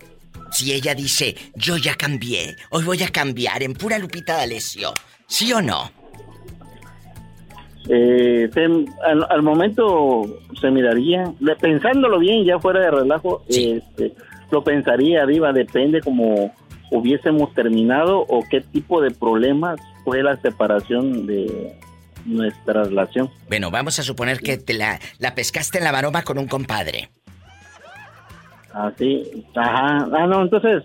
S2: Si ella dice, yo ya cambié, hoy voy a cambiar en pura Lupita D'Alessio. ¿Sí o no?
S9: Eh, al, al momento se miraría, de- pensándolo bien, ya fuera de relajo, este, lo pensaría, Diva, depende como hubiésemos terminado o qué tipo de problemas fue la separación de nuestra relación.
S2: Bueno, vamos a suponer que te la, la pescaste en la maroma con un compadre.
S9: Así, ajá, ah, no, entonces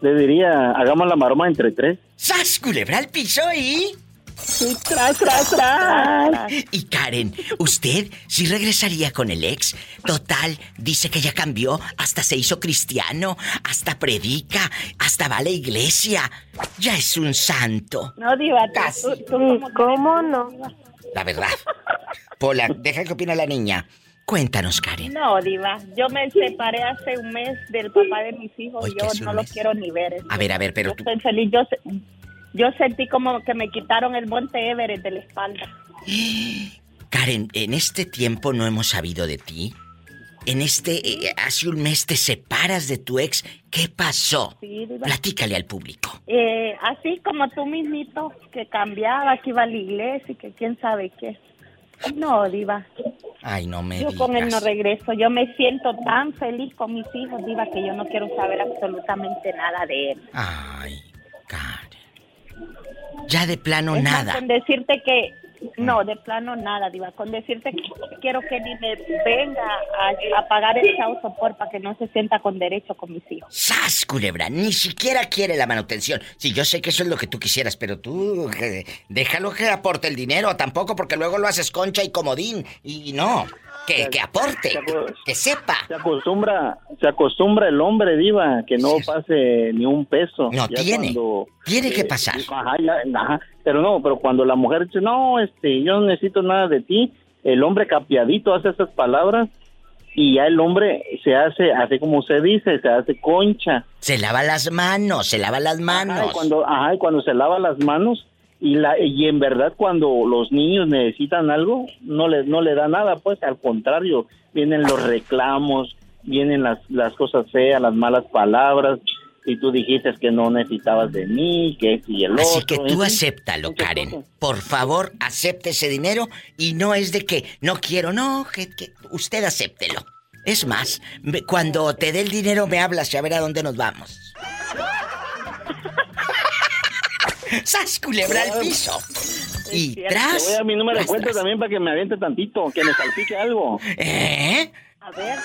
S9: le diría, hagamos la maroma entre tres.
S2: ¡Sas, culebra al piso y...
S17: Tras, tras, tras.
S2: Y Karen, ¿usted sí regresaría con el ex? Total, dice que ya cambió, hasta se hizo cristiano, hasta predica, hasta va a la iglesia. Ya es un santo.
S17: No, diva, tú, tú como
S8: ¿Cómo no?
S2: La verdad. Pola, deja que opina la niña. Cuéntanos, Karen.
S17: No, diva, yo me separé hace un mes del papá de mis hijos
S2: Ay,
S17: y
S2: que
S17: yo no lo
S2: mes.
S17: quiero ni ver.
S2: A ver, a ver, pero
S17: Yo
S2: tú...
S17: estoy feliz, yo, se- yo sentí como que me quitaron el monte Everest de la espalda. [GASPS]
S2: Karen, en este tiempo no hemos sabido de ti. En este, eh, hace un mes te separas de tu ex. ¿Qué pasó?
S17: Sí, diva.
S2: Platícale al público.
S17: Eh, así como tú mismito, que cambiaba, que iba a la iglesia y que quién sabe qué. No, diva,
S2: Ay, no me
S17: yo
S2: digas.
S17: con él no regreso. Yo me siento tan feliz con mis hijos, diva, que yo no quiero saber absolutamente nada de él.
S2: Ay, Karen. Ya de plano
S17: Es
S2: nada.
S17: con decirte que, no, de plano nada, diva. Con decirte que quiero que ni me venga a, a pagar el chau sopor para que no se sienta con derecho con mis hijos.
S2: ¡Sas, culebra! Ni siquiera quiere la manutención. Sí, yo sé que eso es lo que tú quisieras, pero tú eh, déjalo que aporte el dinero. Tampoco porque luego lo haces concha y comodín. Y no, que, que aporte, que sepa.
S9: Se acostumbra, se acostumbra el hombre, Diva, que no pase ni un peso.
S2: No,
S9: Ya
S2: tiene.
S9: cuando-
S2: Tiene que
S9: eh,
S2: pasar.
S9: Ajá, ya- ajá. Pero no, pero cuando la mujer dice, no, este, yo no necesito nada de ti, el hombre capiadito hace esas palabras y ya el hombre se hace, hace como usted dice, se hace concha.
S2: Se lava las manos, se lava las
S9: Ajá, y
S2: manos.
S9: cuando, ajá, y cuando se lava las manos y la y en verdad cuando los niños necesitan algo no le no le da nada, pues al contrario, vienen los reclamos, vienen las las cosas feas, las malas palabras y tú dijiste que no necesitabas de mí, que esto y el
S2: Así
S9: otro.
S2: que
S9: en
S2: tú acéptalo, Karen. Por favor, acepte ese dinero y no es de que no quiero, no, que, que usted acéptelo. Es más, me- cuando te dé el dinero me hablas y a ver a dónde nos vamos. ¡Sas, culebra al piso! Y
S9: Te
S2: tras...
S9: voy a mi número de cuenta también para que me aviente tantito, que me salpique algo.
S2: ¿Eh?
S17: A ver.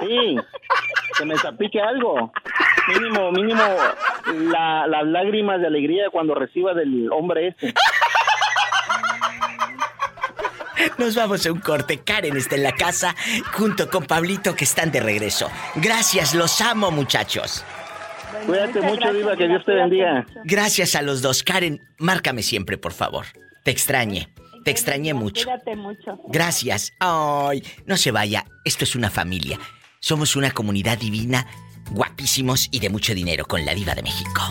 S9: Sí, que me salpique algo. Mínimo, mínimo, la- las lágrimas de alegría cuando reciba del hombre este.
S2: Nos vamos a un corte. Karen está en la casa junto con Pablito que están de regreso. Gracias, los amo, muchachos.
S9: Cuídate mucho, Diva, que Dios te bendiga.
S2: Gracias a los dos. Karen, márcame siempre, por favor. Te extrañé. Te extrañé mucho.
S17: Cuídate mucho.
S2: Gracias. Ay, no se vaya. Esto es una familia. Somos una comunidad divina, guapísimos y de mucho dinero con la diva de México.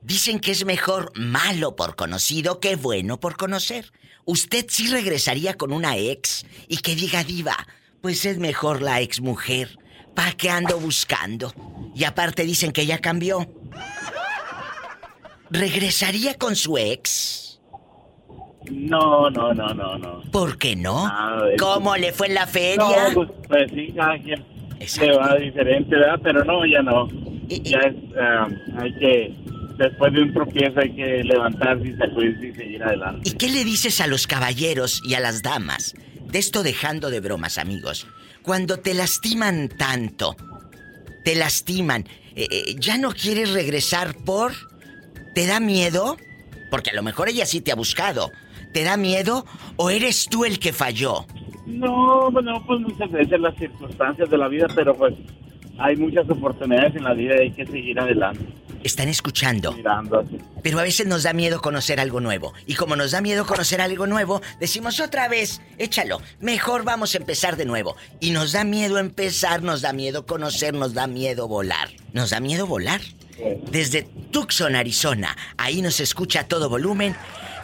S2: Dicen que es mejor malo por conocido que bueno por conocer. ¿Usted sí regresaría con una ex y que diga diva? Pues es mejor la ex mujer. ¿Para qué ando buscando? Y aparte dicen que ya cambió. ¿Regresaría con su ex?
S20: No, no, no, no, no.
S2: ¿Por qué no?
S20: Ah,
S2: ¿Cómo le fue en la feria?
S20: No, pues, pues sí, cada quien se va diferente, ¿verdad? Pero no, ya no. Ya es, ah, hay que, después de un tropiezo hay que levantarse y sacudirse y seguir adelante.
S2: ¿Y qué le dices a los caballeros y a las damas? De esto dejando de bromas, amigos. Cuando te lastiman tanto, te lastiman, eh, eh, ¿ya no quieres regresar por... ¿Te da miedo? Porque a lo mejor ella sí te ha buscado. ¿Te da miedo o eres tú el que falló?
S20: No, bueno, pues muchas veces las circunstancias de la vida, pero pues hay muchas oportunidades en la vida y hay que seguir adelante.
S2: están escuchando. Pero a veces nos da miedo conocer algo nuevo. Y como nos da miedo conocer algo nuevo, decimos otra vez, échalo, mejor vamos a empezar de nuevo. Y nos da miedo empezar, nos da miedo conocer, nos da miedo volar. Nos da miedo volar. Desde Tucson, Arizona, ahí nos escucha a todo volumen.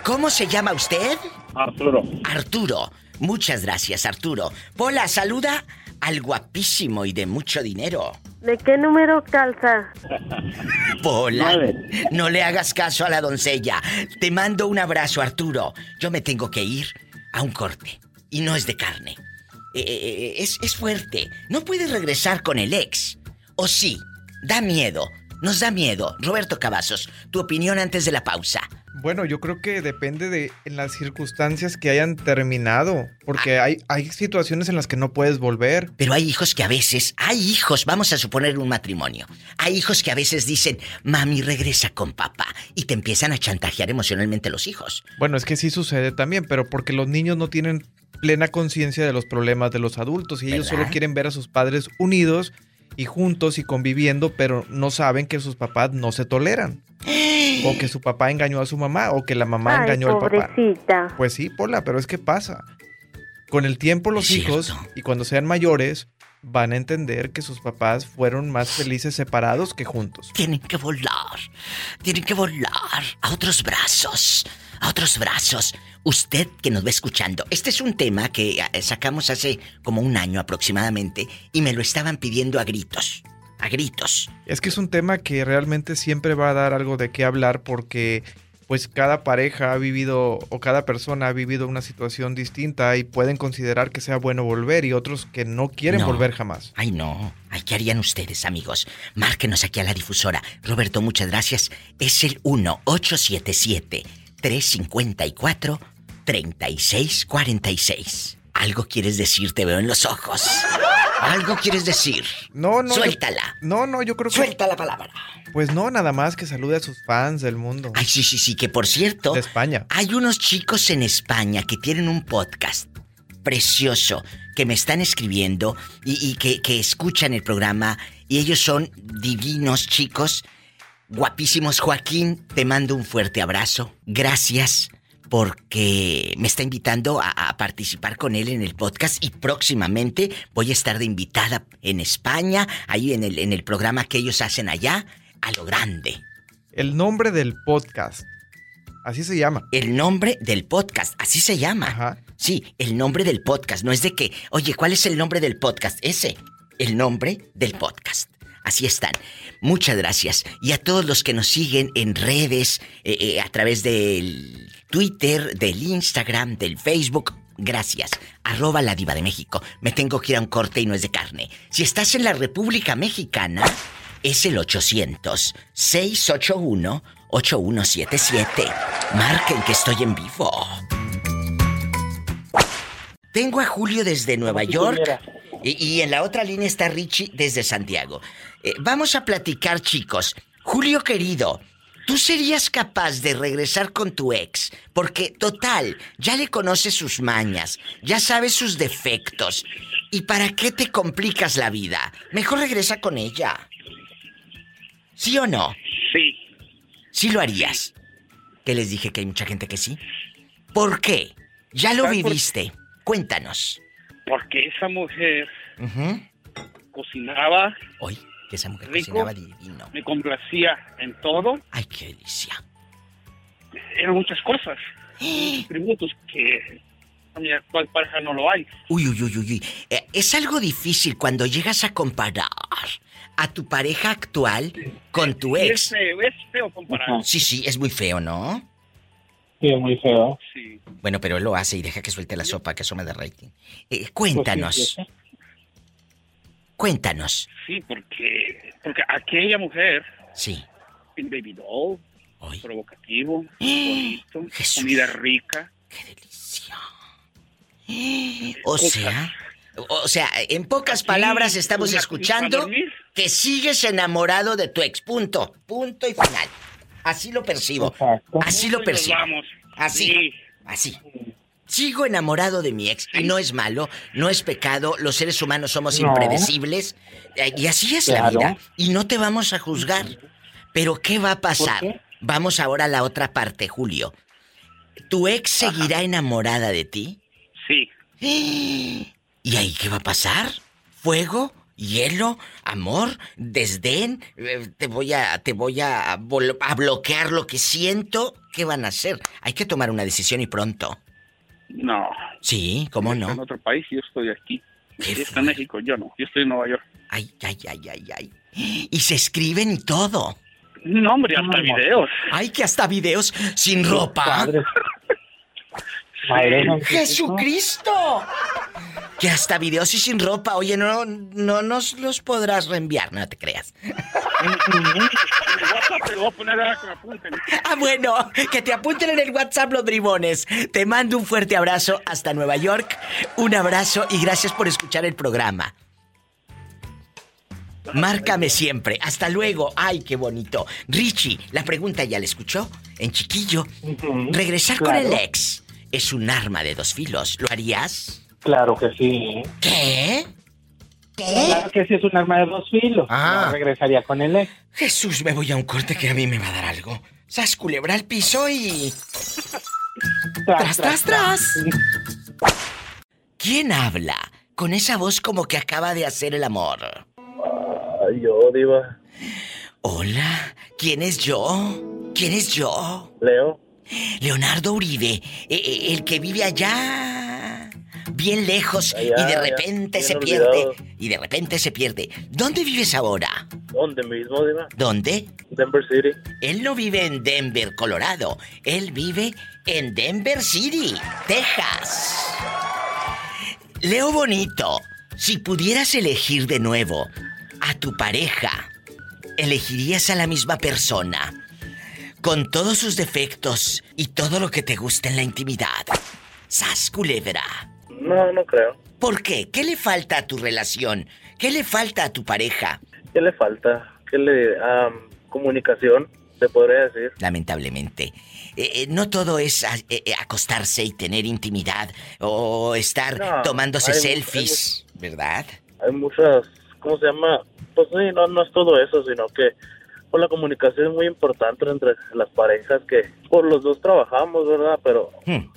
S2: ¿Cómo se llama usted?
S20: Arturo.
S2: Arturo. Muchas gracias, Arturo. Pola, saluda al guapísimo y de mucho dinero.
S8: ¿De qué número calza?
S2: Pola, no le hagas caso a la doncella. Te mando un abrazo, Arturo. Yo me tengo que ir a un corte. Y no es de carne. Eh, eh, es, es fuerte. No puedes regresar con el ex. ¿O sí? Da miedo. Nos da miedo. Roberto Cavazos, tu opinión antes de la pausa.
S21: Bueno, yo creo que depende de en las circunstancias que hayan terminado, porque hay, hay situaciones en las que no puedes volver.
S2: Pero hay hijos que a veces, hay hijos, vamos a suponer un matrimonio, hay hijos que a veces dicen, mami, regresa con papá, y te empiezan a chantajear emocionalmente los hijos.
S21: Bueno, es que sí sucede también, pero porque los niños no tienen plena conciencia de los problemas de los adultos y ellos solo quieren ver a sus padres unidos y juntos y conviviendo, pero no saben que sus papás no se toleran. O que su papá engañó a su mamá, o que la mamá
S8: Ay,
S21: engañó al papá.
S8: pobrecita.
S21: Pues sí, Pola, pero es que pasa. Con el tiempo los hijos, y cuando sean mayores, van a entender que sus papás fueron más felices separados que juntos.
S2: Tienen que volar, tienen que volar a otros brazos, a otros brazos. Usted que nos va escuchando, este es un tema que eh, sacamos hace como un año aproximadamente y me lo estaban pidiendo a gritos, a gritos.
S21: Es que es un tema que realmente siempre va a dar algo de qué hablar porque pues cada pareja ha vivido o cada persona ha vivido una situación distinta y pueden considerar que sea bueno volver y otros que no quieren
S2: No.
S21: volver jamás.
S2: Ay, no. Ay, ¿qué harían ustedes, amigos? Márquenos aquí a la difusora. Roberto, muchas gracias. Es el 1-877-354-3646. Algo quieres decir, te veo en los ojos. Algo quieres decir.
S21: No, no. yo-
S2: Suéltala.
S21: no, no, yo creo que.
S2: Suelta la palabra.
S21: Pues no, nada más que salude a sus fans del mundo.
S2: Ay, sí, sí, sí, que por cierto.
S21: De España.
S2: Hay unos chicos en España que tienen un podcast precioso que me están escribiendo y, y que, que escuchan el programa y ellos son divinos chicos, guapísimos. Joaquín, te mando un fuerte abrazo. Gracias porque me está invitando a, a participar con él en el podcast y próximamente voy a estar de invitada en España, ahí en el, en el programa que ellos hacen allá, a lo grande.
S21: El nombre del podcast. Así se llama.
S2: El nombre del podcast, así se llama. Sí, el nombre del podcast. No es de que, oye, ¿cuál es el nombre del podcast? Ese, el nombre del podcast. Así están. Muchas gracias. Y a todos los que nos siguen en redes, eh, eh, a través del Twitter, del Instagram, del Facebook. Gracias. Arroba la diva de México. Me tengo que ir a un corte y no es de carne. Si estás en la República Mexicana, es el 800-681-8177. Marquen que estoy en vivo. Tengo a Julio desde Nueva York y, y en la otra línea está Richie desde Santiago. Eh, vamos a platicar, chicos. Julio querido, ¿tú serías capaz de regresar con tu ex? Porque, total, ya le conoces sus mañas, ya sabes sus defectos. ¿Y para qué te complicas la vida? Mejor regresa con ella. ¿Sí o no?
S5: Sí.
S2: ¿Sí lo harías? Que les dije que hay mucha gente que sí. ¿Por qué? Ya lo
S5: ¿Sabes por-
S2: viviste. Cuéntanos.
S5: Porque esa mujer cocinaba.
S2: Hoy, que esa mujer
S5: rico,
S2: cocinaba divino.
S5: Me complacía en todo.
S2: Ay, qué delicia.
S5: Eran muchas cosas. muchos tributos que a mi actual pareja no lo hay.
S2: Uy, uy, uy, uy, uy. Eh, es algo difícil cuando llegas a comparar a tu pareja actual con tu
S5: Y Es
S2: ex.
S5: feo, es feo comparar.
S2: Sí, sí, es muy feo, ¿no?
S20: Sí, es muy feo.
S5: Sí.
S2: Bueno, pero él lo hace y deja que suelte la sopa, que eso me da rating. Eh, cuéntanos. Cuéntanos.
S5: Sí, porque, porque aquella mujer,
S2: Sí.
S5: un baby doll, provocativo, [GASPS] bonito, comida rica. [GASPS]
S2: O sea, o sea, en pocas palabras estamos
S5: una
S2: escuchando que sigues enamorado de tu ex. Punto. Punto y final. Así lo percibo. Así lo percibo.
S5: vamos.
S2: Así.
S5: Sí.
S2: Así. Sigo enamorado de mi ex y no es malo, no es pecado, los seres humanos somos
S20: No.
S2: impredecibles eh, y así es la vida y no te vamos a juzgar. Pero ¿qué va a pasar? Vamos ahora a la otra parte, Julio. ¿Tu ex seguirá enamorada de ti?
S22: Sí. [GASPS]
S2: ¿Y ahí qué va a pasar? ¿Fuego? ¿Hielo? ¿Amor? ¿Desdén? Eh, Te voy a. te voy a bloquear lo que siento. ¿Qué van a hacer? Hay que tomar una decisión y pronto.
S22: No.
S2: Sí, ¿cómo
S22: Está En
S2: no?
S22: otro país, yo estoy aquí. Ella está en México, yo no. Yo estoy en Nueva York.
S2: Ay, ay, ay, ay, ay. Y se escriben y todo.
S22: No, hombre, hasta videos.
S2: Ay, que hasta videos sin ropa. ¡Jesucristo! Que hasta videos y sin ropa. Oye, no, no nos los podrás reenviar, no te creas. Ah, bueno, que te apunten en el WhatsApp los bribones. Te mando un fuerte abrazo hasta Nueva York. Un abrazo y gracias por escuchar el programa. Márcame siempre. Hasta luego. Ay, qué bonito. Richie, la pregunta ya la escuchó. En chiquillo. Regresar con el ex es un arma de dos filos. ¿Lo harías?
S23: Claro que sí.
S2: ¿Qué?
S23: Claro que sí es un arma de dos filos.
S2: Ah.
S23: No regresaría con el ex.
S2: Jesús, me voy a un corte que a mí me va a dar algo. Sas culebra al piso y. ¡Tras, tras, tras! ¿Quién habla? Con esa voz como que acaba de hacer el amor.
S24: Ay, yo, Diva.
S2: Hola, ¿quién es yo? ¿Quién es yo?
S24: Leo.
S2: Leonardo Uribe, eh, eh, el que vive allá, bien lejos,
S24: Allá,
S2: y de repente se
S24: olvidado.
S2: pierde. Y de repente se pierde. ¿Dónde vives ahora?
S24: ¿Dónde mismo, Diva?
S2: ¿Dónde?
S24: Denver City.
S2: Él no vive en Denver, Colorado. Él vive en Denver City, Texas. Leo Bonito, si pudieras elegir de nuevo a tu pareja, ¿elegirías a la misma persona? Con todos sus defectos y todo lo que te gusta en la intimidad. Sas culebra.
S24: No, no creo.
S2: ¿Por qué? ¿Qué le falta a tu relación? ¿Qué le falta a tu pareja?
S24: ¿Qué le falta? ¿Qué le... am, comunicación, se podría decir.
S2: Lamentablemente. Eh, eh, no todo es a- eh, acostarse y tener intimidad o estar
S24: No,
S2: tomándose
S24: hay
S2: selfies, ¿verdad?
S24: Hay muchas... ¿Cómo se llama? Pues sí, no, no es todo eso, sino que pues, la comunicación es muy importante entre las parejas que por los dos trabajamos, ¿verdad? Pero...
S2: Hmm.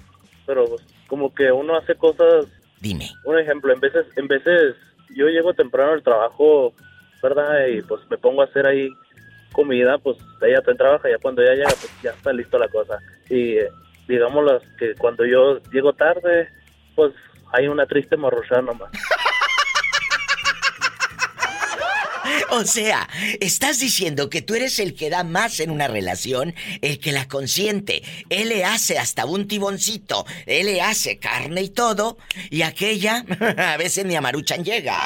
S24: Pero pues, como que uno hace cosas...
S2: Dime.
S24: Un ejemplo, en veces, en veces yo llego temprano al trabajo, ¿verdad? Y pues me pongo a hacer ahí comida, pues ella te trabaja, ya cuando ella llega, pues ya está listo la cosa. Y eh, digámoslo que cuando yo llego tarde, pues hay una triste morrosa nomás. [LAUGHS] [LAUGHS]
S2: O sea, estás diciendo que tú eres el que da más en una relación, el que la consiente. Él le hace hasta un tiboncito, él le hace carne y todo, y aquella [LAUGHS] a veces ni a Maruchan llega.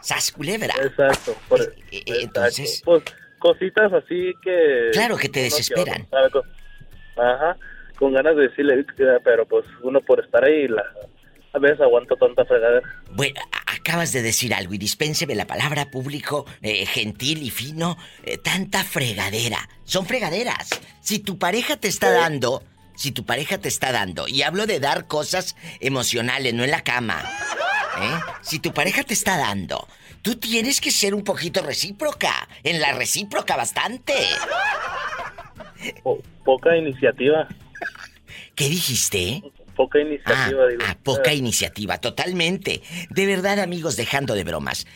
S2: Sas culebra.
S24: Exacto. por-
S2: Eh, entonces-
S24: Pues cositas así que...
S2: Claro que te desesperan.
S24: con- Ajá, con ganas de decirle, eh, pero pues uno por estar ahí, la, a veces aguanto tanta fregadera.
S2: Bueno, acabas de decir algo y dispénseme la palabra público, eh, gentil y fino. eh, tanta fregadera. Son fregaderas. Si tu pareja te está dando, si tu pareja te está dando, y hablo de dar cosas emocionales, no en la cama. ¿eh? Si tu pareja te está dando, tú tienes que ser un poquito recíproca. En la recíproca bastante.
S24: Po- poca iniciativa.
S2: ¿Qué dijiste?
S24: Poca iniciativa, digo.
S2: Ah, poca iniciativa, totalmente. De verdad, amigos, dejando de bromas.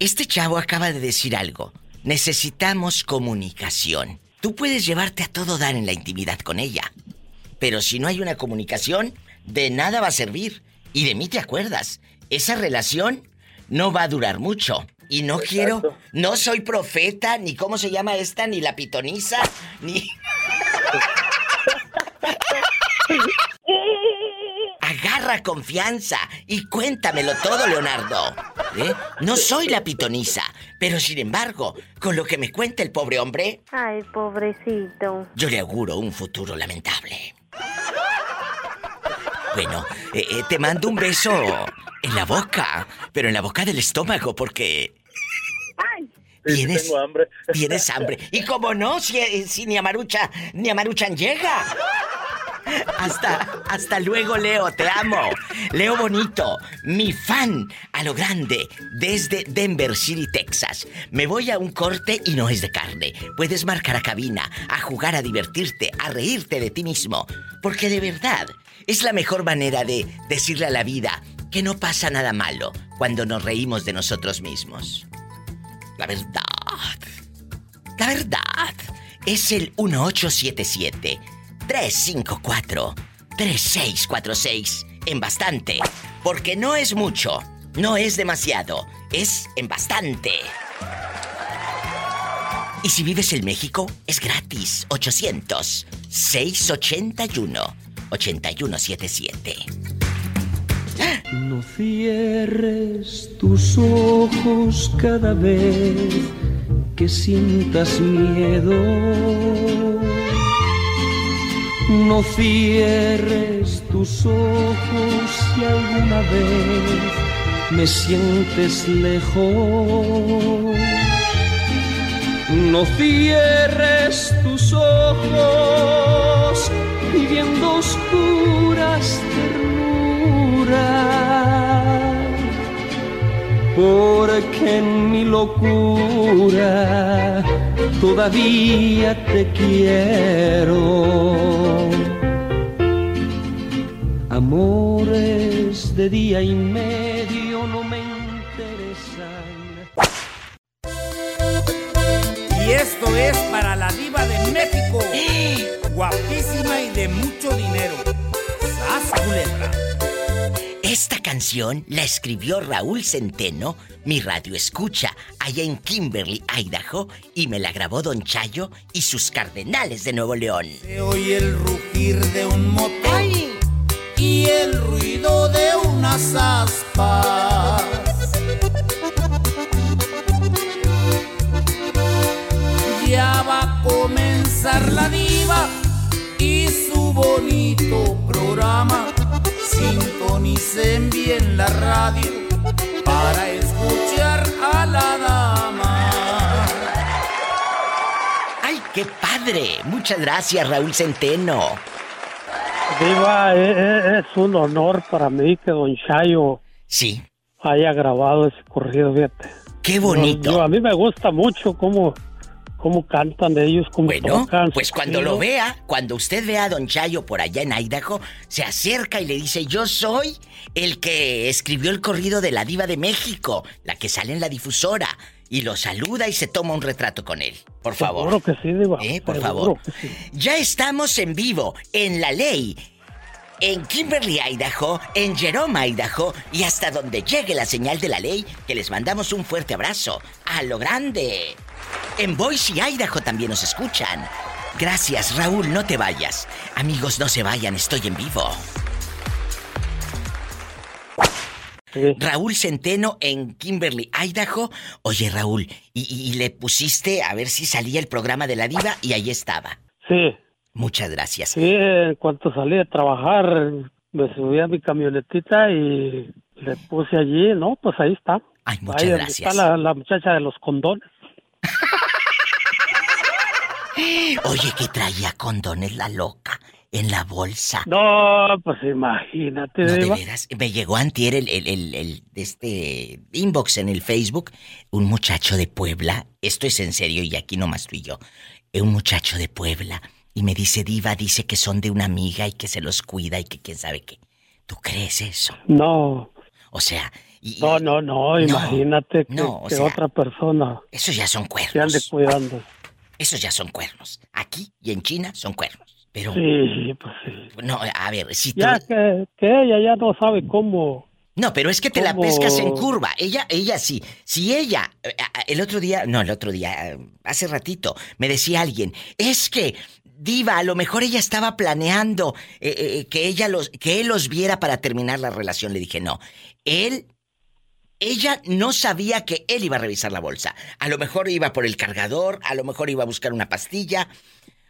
S2: Este chavo acaba de decir algo. Necesitamos comunicación. Tú puedes llevarte a todo dar en la intimidad con ella. Pero si no hay una comunicación, de nada va a servir. Y de mí te acuerdas. Esa relación no va a durar mucho. Y no quiero, no soy profeta, ni cómo se llama esta, ni la pitoniza, ni... [LAUGHS] Agarra confianza y cuéntamelo todo, Leonardo. ¿Eh? No soy la pitoniza, pero sin embargo, con lo que me cuenta el pobre hombre,
S8: Ay, pobrecito.
S2: yo le auguro un futuro lamentable. Bueno, eh, eh, te mando un beso en la boca, pero en la boca del estómago, porque tienes,
S24: tengo hambre.
S2: tienes hambre. Y como no, si, si ni a Marucha, ni a Maruchan llega. Hasta, hasta luego, Leo, te amo. Leo Bonito, mi fan a lo grande, desde Denver City, Texas. Me voy a un corte y no es de carne. Puedes marcar a cabina, a jugar, a divertirte, a reírte de ti mismo. Porque de verdad, es la mejor manera de decirle a la vida que no pasa nada malo cuando nos reímos de nosotros mismos. La verdad. La verdad es el 1877 354 3646 en bastante, porque no es mucho, no es demasiado, es en bastante. Y si vives en México, es gratis. 800 681 8177.
S25: No cierres tus ojos cada vez que sientas miedo. No cierres tus ojos si alguna vez me sientes lejos. No cierres tus ojos viviendo oscuras ternuras, porque en mi locura todavía te quiero. Amores de día y medio no me interesan.
S26: Y esto es para la diva de México. Guapísima y de mucho dinero. ¡Sas, culebra!
S2: Esta canción la escribió Raúl Centeno, mi radio escucha, allá en Kimberly, Idaho, y me la grabó Don Chayo y sus cardenales de Nuevo León.
S26: Se oye el rugir de un motor y el ruido de unas aspas. Ya va a comenzar la diva y su bonito programa. Sintonicen bien la radio para escuchar a la dama.
S2: ¡Ay, qué padre! Muchas gracias, Raúl Centeno.
S27: Diva, e- e- es, un honor para mí que Don Chayo
S2: sí.
S27: haya grabado ese corrido, fíjate.
S2: Qué bonito.
S27: Yo- yo- a mí me gusta mucho cómo, cómo cantan ellos, cómo
S2: Bueno,
S27: tocan.
S2: pues cuando lo vea, cuando usted vea a Don Chayo por allá en Idaho, se acerca y le dice, yo soy el que escribió el corrido de la diva de México, la que sale en la difusora, y lo saluda y se toma un retrato con él. Por favor.
S27: Seguro que sí, Diva.
S2: Eh, por favor.
S27: sí.
S2: Ya estamos en vivo, en La Ley, en Kimberly, Idaho, en Jerome, Idaho, y hasta donde llegue la señal de la ley, que les mandamos un fuerte abrazo. A lo grande. En Boise, Idaho también nos escuchan. Gracias, Raúl, no te vayas. Amigos, no se vayan, estoy en vivo. Raúl Centeno en Kimberly, Idaho. Oye, Raúl, y, y- y le pusiste a ver si salía el programa de la diva y ahí estaba.
S27: Sí,
S2: Muchas gracias.
S27: sí, en cuanto salí a trabajar, me subí a mi camionetita y le puse allí, ¿no? Pues ahí está.
S2: Ay, muchas
S27: ahí
S2: gracias.
S27: Está la, la muchacha de los condones.
S2: Oye, que traía condones la loca en la bolsa.
S27: No, pues imagínate,
S2: No, de veras, me llegó antier el, el, el, el- este inbox en el Facebook, un muchacho de Puebla, esto es en serio y aquí nomás tú y yo, eh, un muchacho de Puebla, y me dice, Diva, dice que son de una amiga y que se los cuida y que quién sabe qué. ¿Tú crees eso?
S27: No.
S2: O sea, y,
S27: No, no, no, imagínate que,
S2: no, o
S27: que
S2: sea,
S27: otra persona
S2: esos ya son
S27: se ande
S2: cuernos.
S27: cuidando.
S2: Esos ya son cuernos. Aquí y en China son cuernos. Pero,
S27: Sí, pues sí.
S2: no, a ver, si tú...
S27: Ya que, que ella ya no sabe cómo.
S2: No, pero es que te la pescas en curva. Ella, ella sí. Si ella, eh, el otro día, no, el otro día, eh, hace ratito, me decía alguien, es que, diva, a lo mejor ella estaba planeando eh, eh, que ella los, que él los viera para terminar la relación. Le dije, no, él, ella no sabía que él iba a revisar la bolsa. A lo mejor iba por el cargador, a lo mejor iba a buscar una pastilla.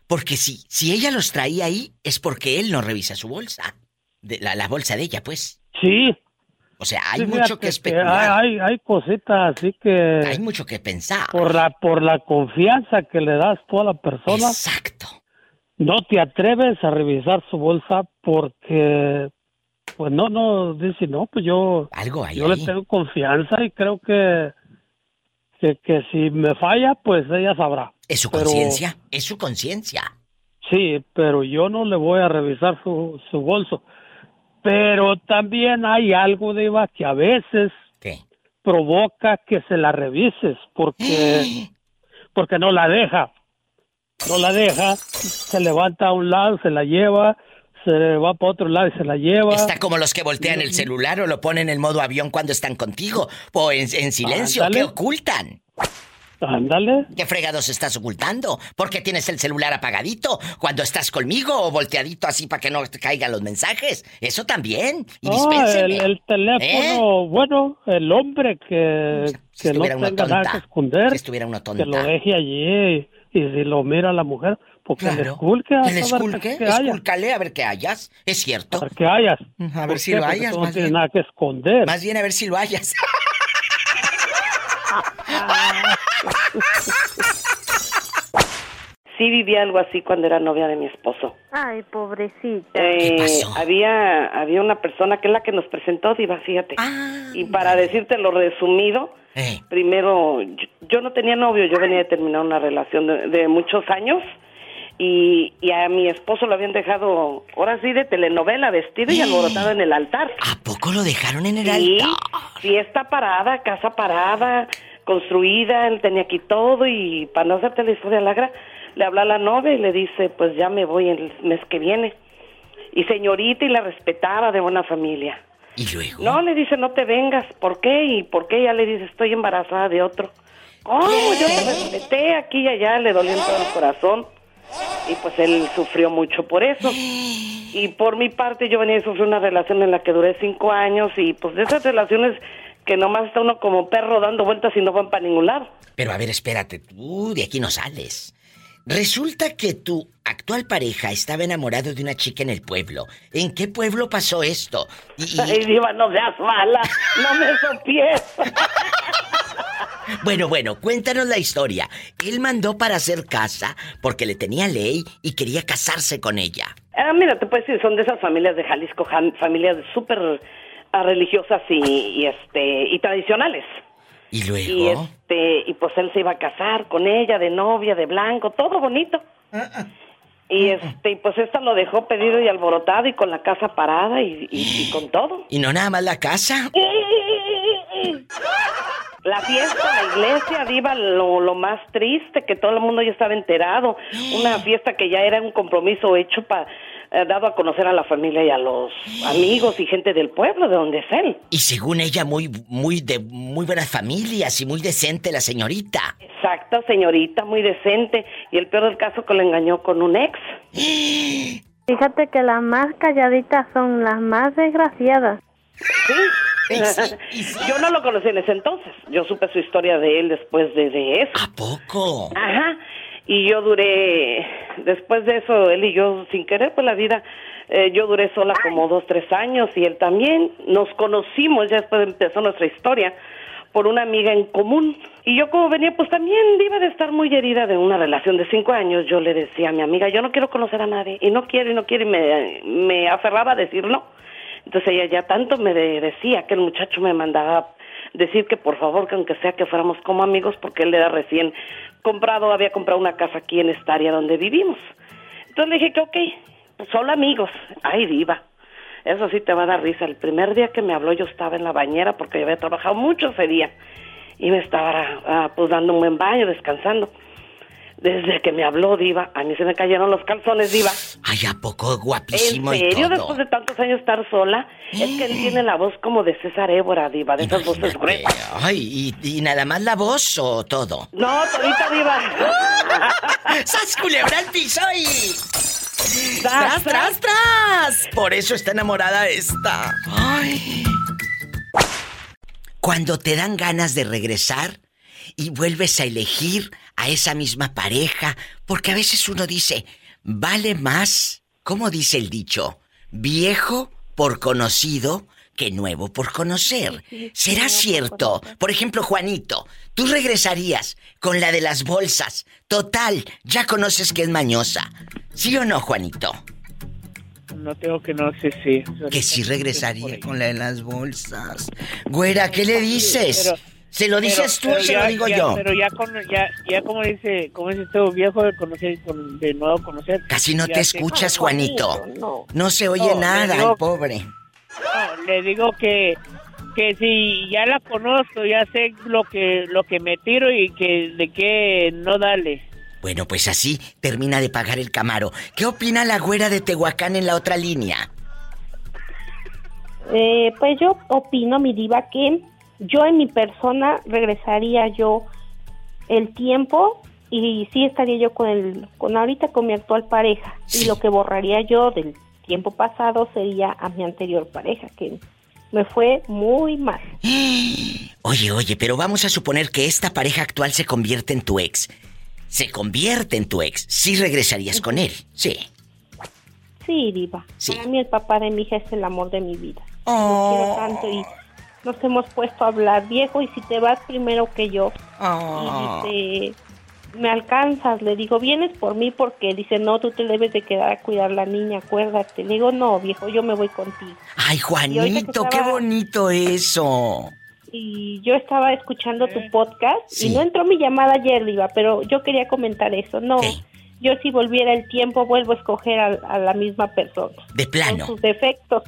S2: Porque si, si ella los traía ahí, es porque él no revisa su bolsa. De, la, la bolsa de ella, pues.
S27: Sí.
S2: O sea, hay
S27: Sí,
S2: mucho que especular.
S27: hay, hay, hay cositas así que.
S2: Hay mucho que pensar.
S27: Por la, por la confianza que le das tú a la persona.
S2: Exacto.
S27: no te atreves a revisar su bolsa porque, pues no, no, dice, no, pues yo,
S2: Algo hay
S27: yo le tengo confianza y creo que, que, que si me falla, pues ella sabrá.
S2: Es su conciencia, es su conciencia.
S27: Sí, pero yo no le voy a revisar su, su bolso. Pero también hay algo, Diva, que a veces provoca que se la revises porque, [GASPS] porque no la deja. No la deja, se levanta a un lado, se la lleva, se va para otro lado y se la lleva.
S2: Está como los que voltean el celular o lo ponen en modo avión cuando están contigo. O en, en silencio.
S27: Ándale.
S2: ¿Qué ocultan?
S27: Ándale.
S2: ¿Qué fregados estás ocultando? ¿Por qué tienes el celular apagadito cuando estás conmigo o volteadito así para que no te caigan los mensajes? Eso también. Y
S27: No, el, teléfono, bueno, el hombre que, que no
S2: estuviera uno
S27: tenga nada
S2: tonta.
S27: que esconder,
S2: Que estuviera
S27: que
S2: tonta.
S27: lo deje allí y si lo mira la mujer, le
S2: Claro.
S27: esculque
S2: ¿Que
S27: saber
S2: esculque?
S27: qué haya.
S2: Escúlcale a ver qué hayas. Es cierto.
S27: A ver qué hayas.
S2: A ver
S27: ¿Por
S2: si
S27: qué?
S2: lo hayas,
S27: No tienes
S2: bien.
S27: nada que esconder.
S2: Más bien a ver si lo hayas. [LAUGHS]
S28: Sí viví algo así cuando era novia de mi esposo.
S8: Ay, pobrecita.
S28: Eh, había había una persona que es la que nos presentó, Diva, fíjate. y para decirte lo resumido, primero, yo, yo no tenía novio, yo venía de terminar una relación de, de muchos años y, y a mi esposo lo habían dejado, ahora sí, de telenovela, vestido y alborotado en el altar.
S2: ¿A poco lo dejaron en el
S28: Sí,
S2: altar?
S28: fiesta parada, casa parada, construida, él tenía aquí todo y para no hacerte la historia larga, le habla a la novia y le dice, pues ya me voy el mes que viene. Y señorita y la respetaba de buena familia.
S2: ¿Y luego?
S28: No, le dice, no te vengas. ¿Por qué? ¿Y por qué? Ya le dice, estoy embarazada de otro. ¿Cómo? Yo te respeté aquí y allá, le dolió en todo el corazón. Y pues él sufrió mucho por eso. Y por mi parte yo venía a sufrir una relación en la que duré cinco años y pues de esas relaciones que nomás está uno como perro dando vueltas y no van para ningún lado.
S2: Pero a ver, espérate, tú de aquí no sales. Resulta que tu actual pareja estaba enamorado de una chica en el pueblo. ¿En qué pueblo pasó esto? Y, y- [LAUGHS]
S28: Ay, Diva, no seas mala, no me [LAUGHS] sopies.
S2: Bueno, bueno, cuéntanos la historia. Él mandó para hacer casa porque le tenía ley y quería casarse con ella.
S28: Ah, mira, te puedo decir, son de esas familias de Jalisco, familias súper ah, religiosas y, y, este y tradicionales.
S2: ¿Y
S28: Y
S2: luego?
S28: este y pues él se iba a casar con ella de novia, de blanco, todo bonito. Y este y pues esta lo dejó pedido y alborotado y con la casa parada y, y- y con todo.
S2: ¿Y no nada más la casa?
S28: La fiesta, la iglesia, diva, lo, lo más triste, que todo el mundo ya estaba enterado. Una fiesta que ya era un compromiso hecho para dado a conocer a la familia y a los amigos y gente del pueblo de donde es él.
S2: Y según ella, muy, muy de muy buenas familias y muy decente la señorita.
S28: Exacto, señorita, muy decente. Y el peor del caso que le engañó con un ex. [GASPS]
S8: Fíjate que las más calladitas son las más desgraciadas. [LAUGHS]
S28: Yo no lo conocí en ese entonces. Yo supe su historia de él después de, de eso.
S2: ¿A poco?
S28: Ajá. Y yo duré, después de eso, él y yo, sin querer, pues la vida, eh, yo duré sola como dos, tres años y él también. Nos conocimos, ya después empezó nuestra historia, por una amiga en común. Y yo como venía, pues también iba de estar muy herida de una relación de cinco años. Yo le decía a mi amiga, yo no quiero conocer a nadie. Y no quiero, y no quiero, y me, me aferraba a decir no. Entonces ella ya tanto me de- decía que el muchacho me mandaba decir que por favor, que aunque sea que fuéramos como amigos, porque él era recién comprado, había comprado una casa aquí en esta área donde vivimos. Entonces le dije que ok, pues solo amigos. Ay, diva. Eso sí te va a dar risa. El primer día que me habló yo estaba en la bañera porque yo había trabajado mucho ese día. Y me estaba ah, pues dando un buen baño, descansando. Desde que me habló, Diva, a mí se me cayeron los calzones, Diva.
S2: Ay, ¿a poco
S28: ¿En
S2: guapísimo y
S28: serio?
S2: todo?
S28: Después de tantos años estar sola, es que él tiene la voz como de César Évora, Diva, de esas voces gruesas.
S2: Ay, ¿y, y nada más la voz o todo?
S28: No, todita, Diva. [LAUGHS]
S2: ¡Sas culebra al piso y... ¡Tras, tras, tras! Por eso está enamorada esta. Ay. Cuando te dan ganas de regresar y vuelves a elegir a esa misma pareja, porque a veces uno dice, vale más, ¿cómo dice el dicho? Viejo por conocido que nuevo por conocer. ¿Será cierto? Por ejemplo, Juanito, tú regresarías con la de las bolsas. Total, ya conoces que es mañosa. ¿Sí o no, Juanito?
S5: No tengo que no sé si.
S2: Que sí regresaría con la de las bolsas. Güera, ¿qué le dices? ¿Se lo dices tú o se lo digo yo?
S5: Pero ya, con, ya, ya como dice, como dice este viejo de conocer, con, de nuevo conocer.
S2: Casi no te escuchas, Juanito. No, se oye nada, el pobre.
S5: No, le digo que que si ya la conozco, ya sé lo que lo que me tiro y que de qué no dale.
S2: Bueno, pues así termina de pagar el Camaro. ¿Qué opina la güera de Tehuacán en la otra línea?
S8: Eh, pues yo opino, mi diva, que yo en mi persona regresaría yo el tiempo y sí estaría yo con el con ahorita con mi actual pareja y lo que borraría yo del tiempo pasado sería a mi anterior pareja que me fue muy mal. [GASPS]
S2: Oye, oye, pero vamos a suponer que esta pareja actual se convierte en tu ex. Se convierte en tu ex. ¿Sí regresarías con él? Sí.
S8: Sí, Diva. Para mí el papá de mi hija es el amor de mi vida. Lo quiero tanto y nos hemos puesto a hablar, viejo, y si te vas primero que yo.
S2: Oh.
S8: Y dice, me alcanzas, le digo, vienes por mí porque dice, no, tú te debes de quedar a cuidar la niña, acuérdate. Le digo, no, viejo, yo me voy contigo.
S2: Ay, Juanito, qué bonito eso.
S8: Y yo estaba escuchando tu podcast y no entró mi llamada ayer, Diva, pero yo quería comentar eso. No, yo si volviera el tiempo vuelvo a escoger a, a la misma persona.
S2: De plano.
S8: Con sus defectos.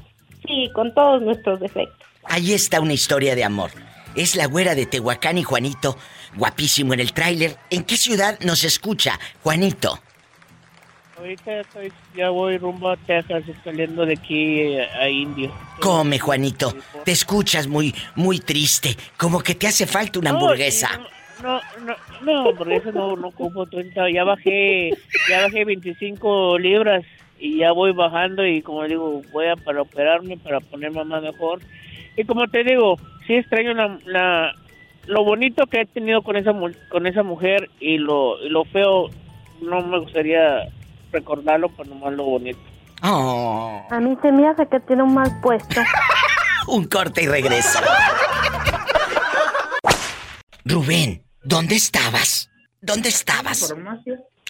S8: Sí, con todos nuestros defectos.
S2: Ahí está una historia de amor. Es la güera de Tehuacán y Juanito, guapísimo en el tráiler. ¿En qué ciudad nos escucha, Juanito?
S5: Ahorita estoy, ya voy rumbo a Texas, saliendo de aquí eh, a Indio.
S2: Come, Juanito. Te escuchas muy, muy triste. Como que te hace falta una hamburguesa.
S5: No, no, no, hamburguesa no, no como 30. Ya bajé, ya bajé 25 libras y ya voy bajando y como digo, voy a para operarme, para ponerme más mejor. Y como te digo, sí extraño la, lo bonito que he tenido con esa con esa mujer y lo, lo feo no me gustaría recordarlo, pero nomás lo bonito.
S2: Oh.
S8: A mí se me hace que tiene un mal puesto. [LAUGHS]
S2: un corte y regreso. [LAUGHS] Rubén, ¿dónde estabas? ¿Dónde estabas?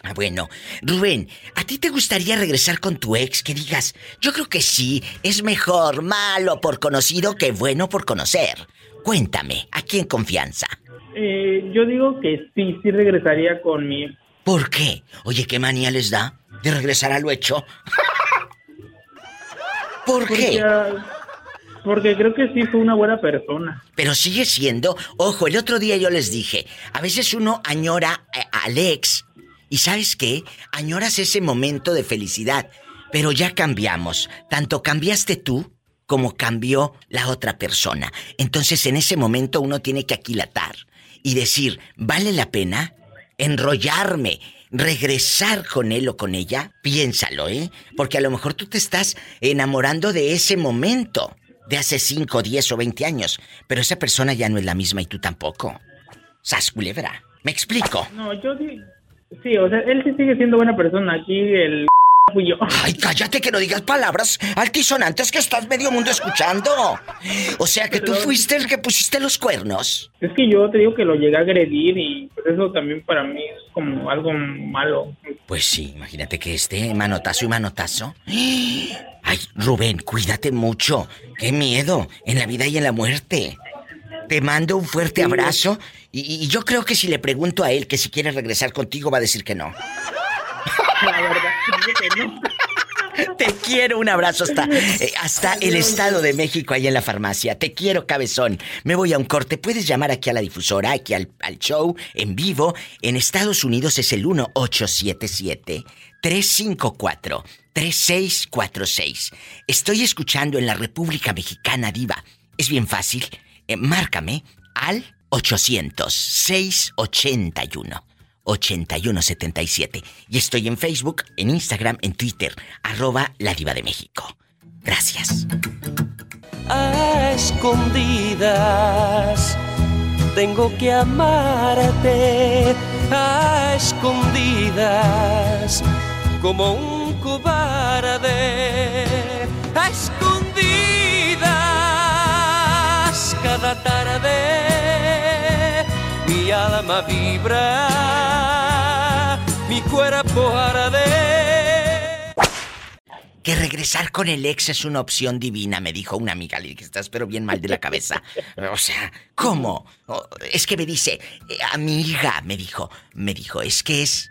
S2: Ah, bueno, Rubén, ¿a ti te gustaría regresar con tu ex? Que digas, yo creo que sí, es mejor malo por conocido que bueno por conocer. Cuéntame, aquí en confianza.
S23: Eh, yo digo que sí, sí regresaría con mi ex.
S2: ¿Por qué? Oye, ¿qué manía les da de regresar a lo hecho? [LAUGHS] ¿Por qué?
S23: Porque creo que sí fue una buena persona.
S2: Pero sigue siendo, ojo, el otro día yo les dije, a veces uno añora al ex y sabes qué, añoras ese momento de felicidad, pero ya cambiamos. Tanto cambiaste tú como cambió la otra persona. Entonces en ese momento uno tiene que aquilatar y decir, ¿vale la pena enrollarme? regresar con él o con ella, piénsalo, ¿eh? Porque a lo mejor tú te estás enamorando de ese momento, de hace 5, 10 o 20 años, pero esa persona ya no es la misma y tú tampoco. Sas culebra. ¿Me explico?
S23: No, yo. Sí, o sea, él sí sigue siendo buena persona. Aquí el [LAUGHS] fui yo.
S2: Ay, cállate que no digas palabras altisonantes que estás medio mundo escuchando. O sea que tú fuiste el que pusiste los cuernos.
S23: Es que yo te digo que lo llegué a agredir y pues eso también para mí es como algo malo.
S2: Pues sí, imagínate que este manotazo y manotazo. Ay, Rubén, cuídate mucho. Qué miedo en la vida y en la muerte. Te mando un fuerte abrazo y, yo creo que si le pregunto a él que si quiere regresar contigo va a decir que no.
S23: La verdad, que no. [LAUGHS]
S2: Te quiero, un abrazo hasta, eh, hasta el Estado de México ahí en la farmacia. Te quiero, cabezón. Me voy a un corte. Puedes llamar aquí a la difusora, aquí al, al show, en vivo. En Estados Unidos es el 1877-354-3646. Estoy escuchando en la República Mexicana Diva. Es bien fácil. Eh, márcame al 800-681. 8177. Y estoy en Facebook, en Instagram, en Twitter, arroba la diva de México. Gracias.
S25: A escondidas, tengo que amarte. A escondidas, como un cobarde. Vibra, mi.
S2: Que regresar con el ex es una opción divina, me dijo una amiga. Le dije, estás pero bien mal de la cabeza. O sea, ¿cómo? Es que me dice, eh, amiga, me dijo, me dijo, es que es.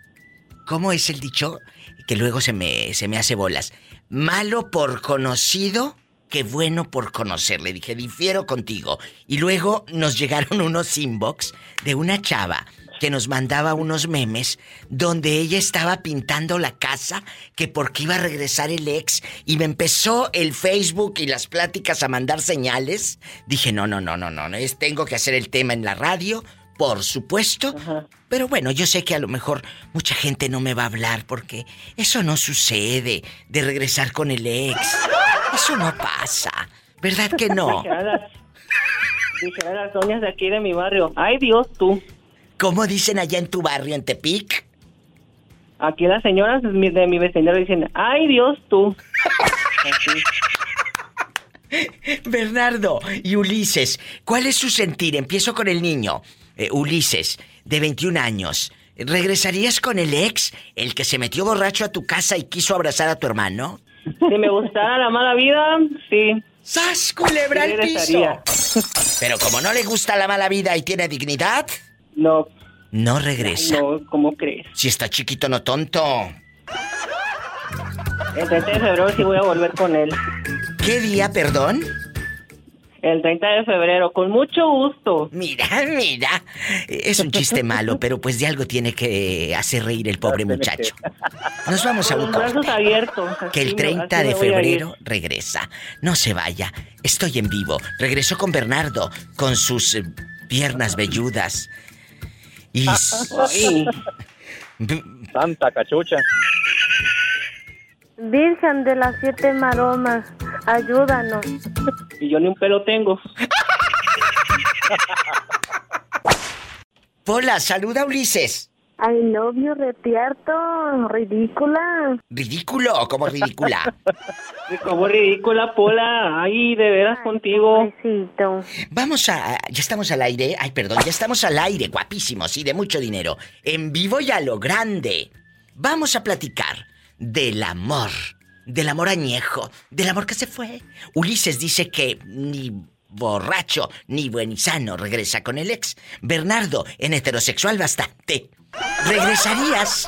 S2: ¿Cómo es el dicho? Que luego se me, se me hace bolas. Malo por conocido que bueno por conocer. Le dije, difiero contigo. Y luego nos llegaron [LAUGHS] unos inbox de una chava que nos mandaba unos memes donde ella estaba pintando la casa que porque iba a regresar el ex y me empezó el Facebook y las pláticas a mandar señales. Dije, no, no, no, no, no, no, es, tengo que hacer el tema en la radio, por supuesto. Pero bueno, yo sé que a lo mejor mucha gente no me va a hablar porque eso no sucede de regresar con el ex. Eso no pasa. ¿Verdad que no?
S29: Dijeron las, doñas de aquí de mi barrio. Ay, Dios, tú.
S2: ¿Cómo dicen allá en tu barrio, en Tepic?
S29: Aquí las señoras de mi, de mi vecindario dicen, ay, Dios, tú.
S2: Bernardo y Ulises, ¿cuál es su sentir? Empiezo con el niño. Eh, Ulises, de 21 años. ¿Regresarías con el ex, el que se metió borracho a tu casa y quiso abrazar a tu hermano?
S29: Si me gustara la mala vida, sí.
S2: ¡Sas, culebra
S29: Sí
S2: al piso! Pero como no le gusta la mala vida y tiene dignidad,
S29: No.
S2: no regresa.
S29: No, ¿cómo crees?
S2: Si está chiquito, no tonto.
S29: El 30 de febrero sí voy a volver con él.
S2: ¿Qué día, perdón?
S29: El 30 de febrero, con mucho gusto.
S2: Mira, mira. Es un chiste malo, pero pues de algo tiene que hacer reír el pobre muchacho. Nos vamos a
S29: Con
S2: un
S29: los brazos
S2: corte.
S29: abiertos.
S2: Que el
S29: así me-
S2: 30
S29: así
S2: de febrero regresa. No se vaya. Estoy en vivo. Regresó con Bernardo, con sus eh, piernas velludas. Y... [LAUGHS]
S20: Santa cachucha.
S16: Virgen de las siete maromas, ayúdanos.
S29: Y yo ni un pelo tengo.
S2: Pola, saluda a Ulises.
S16: Ay, novio retierto, ridícula.
S2: Ridículo, como ridícula. [LAUGHS]
S29: Como ridícula, Pola. Ay, de veras contigo.
S2: Vamos a. Ya estamos al aire. Ay, perdón, ya estamos al aire, guapísimos y de mucho dinero. En vivo y a lo grande. Vamos a platicar del amor. Del amor añejo. Del amor que se fue. Ulises dice que ni borracho ni buen sano regresa con el ex. Bernardo, en heterosexual bastante. ¿Regresarías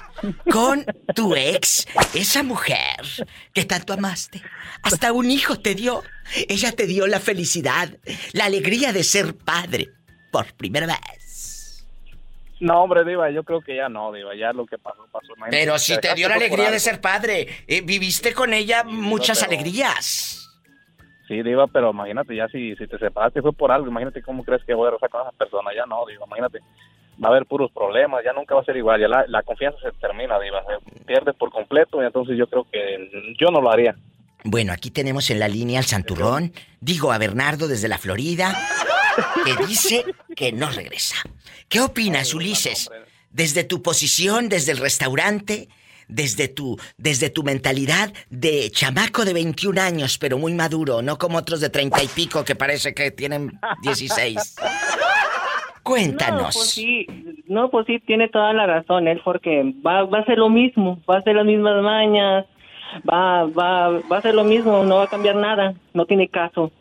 S2: con tu ex, esa mujer que tanto amaste? Hasta un hijo te dio. Ella te dio la felicidad, la alegría de ser padre por primera vez.
S20: No, hombre, Diva, yo creo que ya no, Diva. Ya lo que pasó, pasó. Imagínate,
S2: Pero si te dio la alegría de ser padre, eh, viviste con ella muchas
S20: pero-
S2: alegrías.
S20: Sí, Diva, pero imagínate, ya si, si te separaste fue por algo. Imagínate cómo crees que voy a rezar con esa persona. Ya no, Diva, imagínate. Va a haber puros problemas, ya nunca va a ser igual. Ya la, la confianza se termina, Diva. Se pierde por completo y entonces yo creo que yo no lo haría.
S2: Bueno, aquí tenemos en la línea al Santurrón, digo a Bernardo desde la Florida, que dice que no regresa. ¿Qué opinas, Ulises? Desde tu posición, desde el restaurante, desde tu, desde tu mentalidad de chamaco de 21 años, pero muy maduro, no como otros de 30 y pico que parece que tienen 16. Cuéntanos.
S29: No, pues sí, no, pues sí, tiene toda la razón él, porque va, va a ser lo mismo, va a ser las mismas mañas, va, va, va a ser lo mismo, no va a cambiar nada, no tiene caso.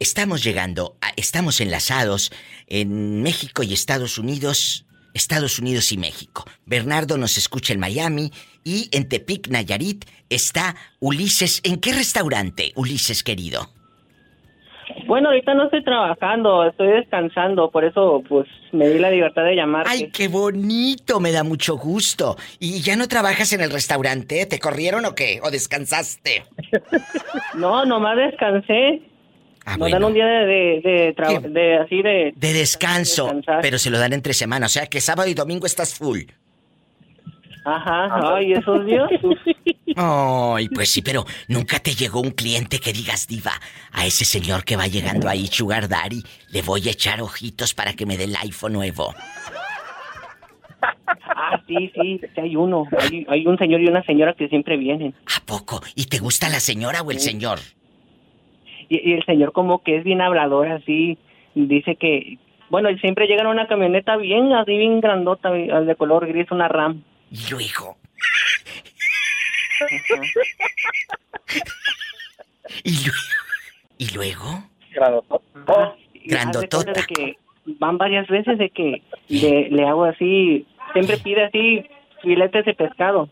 S2: Estamos llegando, a- estamos enlazados en México y Estados Unidos, Estados Unidos y México. Bernardo nos escucha en Miami y en Tepic, Nayarit, está Ulises. ¿En qué restaurante, Ulises querido?
S29: Bueno, ahorita no estoy trabajando, estoy descansando, por eso pues me di la libertad de llamarte.
S2: ¡Ay, qué bonito! Me da mucho gusto. ¿Y ya no trabajas en el restaurante? ¿Te corrieron o qué? ¿O descansaste? [LAUGHS]
S29: No, nomás descansé.
S2: Ah,
S29: Nos dan un día de, de, de, de así de...
S2: De descanso, pero se lo dan entre semana, o sea que sábado y domingo estás full.
S29: Ajá, ay, esos días. [LAUGHS]
S2: Ay, pues sí, pero nunca te llegó un cliente que digas, diva, a ese señor que va llegando ahí, Sugar Daddy, le voy a echar ojitos para que me dé el iPhone nuevo.
S29: Ah, sí, sí, sí hay uno. Hay, hay un señor y una señora que siempre vienen.
S2: ¿A poco? ¿Y te gusta la señora o el señor?
S29: Y, y el señor como que es bien hablador, así, dice que, Bueno, siempre llegan a una camioneta bien, así bien grandota, de color gris, una RAM.
S2: Y luego. ¿Y luego? ¿Y luego?
S29: Grandotota.
S2: Grandotota.
S29: De que van varias veces de que le, le hago así, siempre pide así filetes de pescado.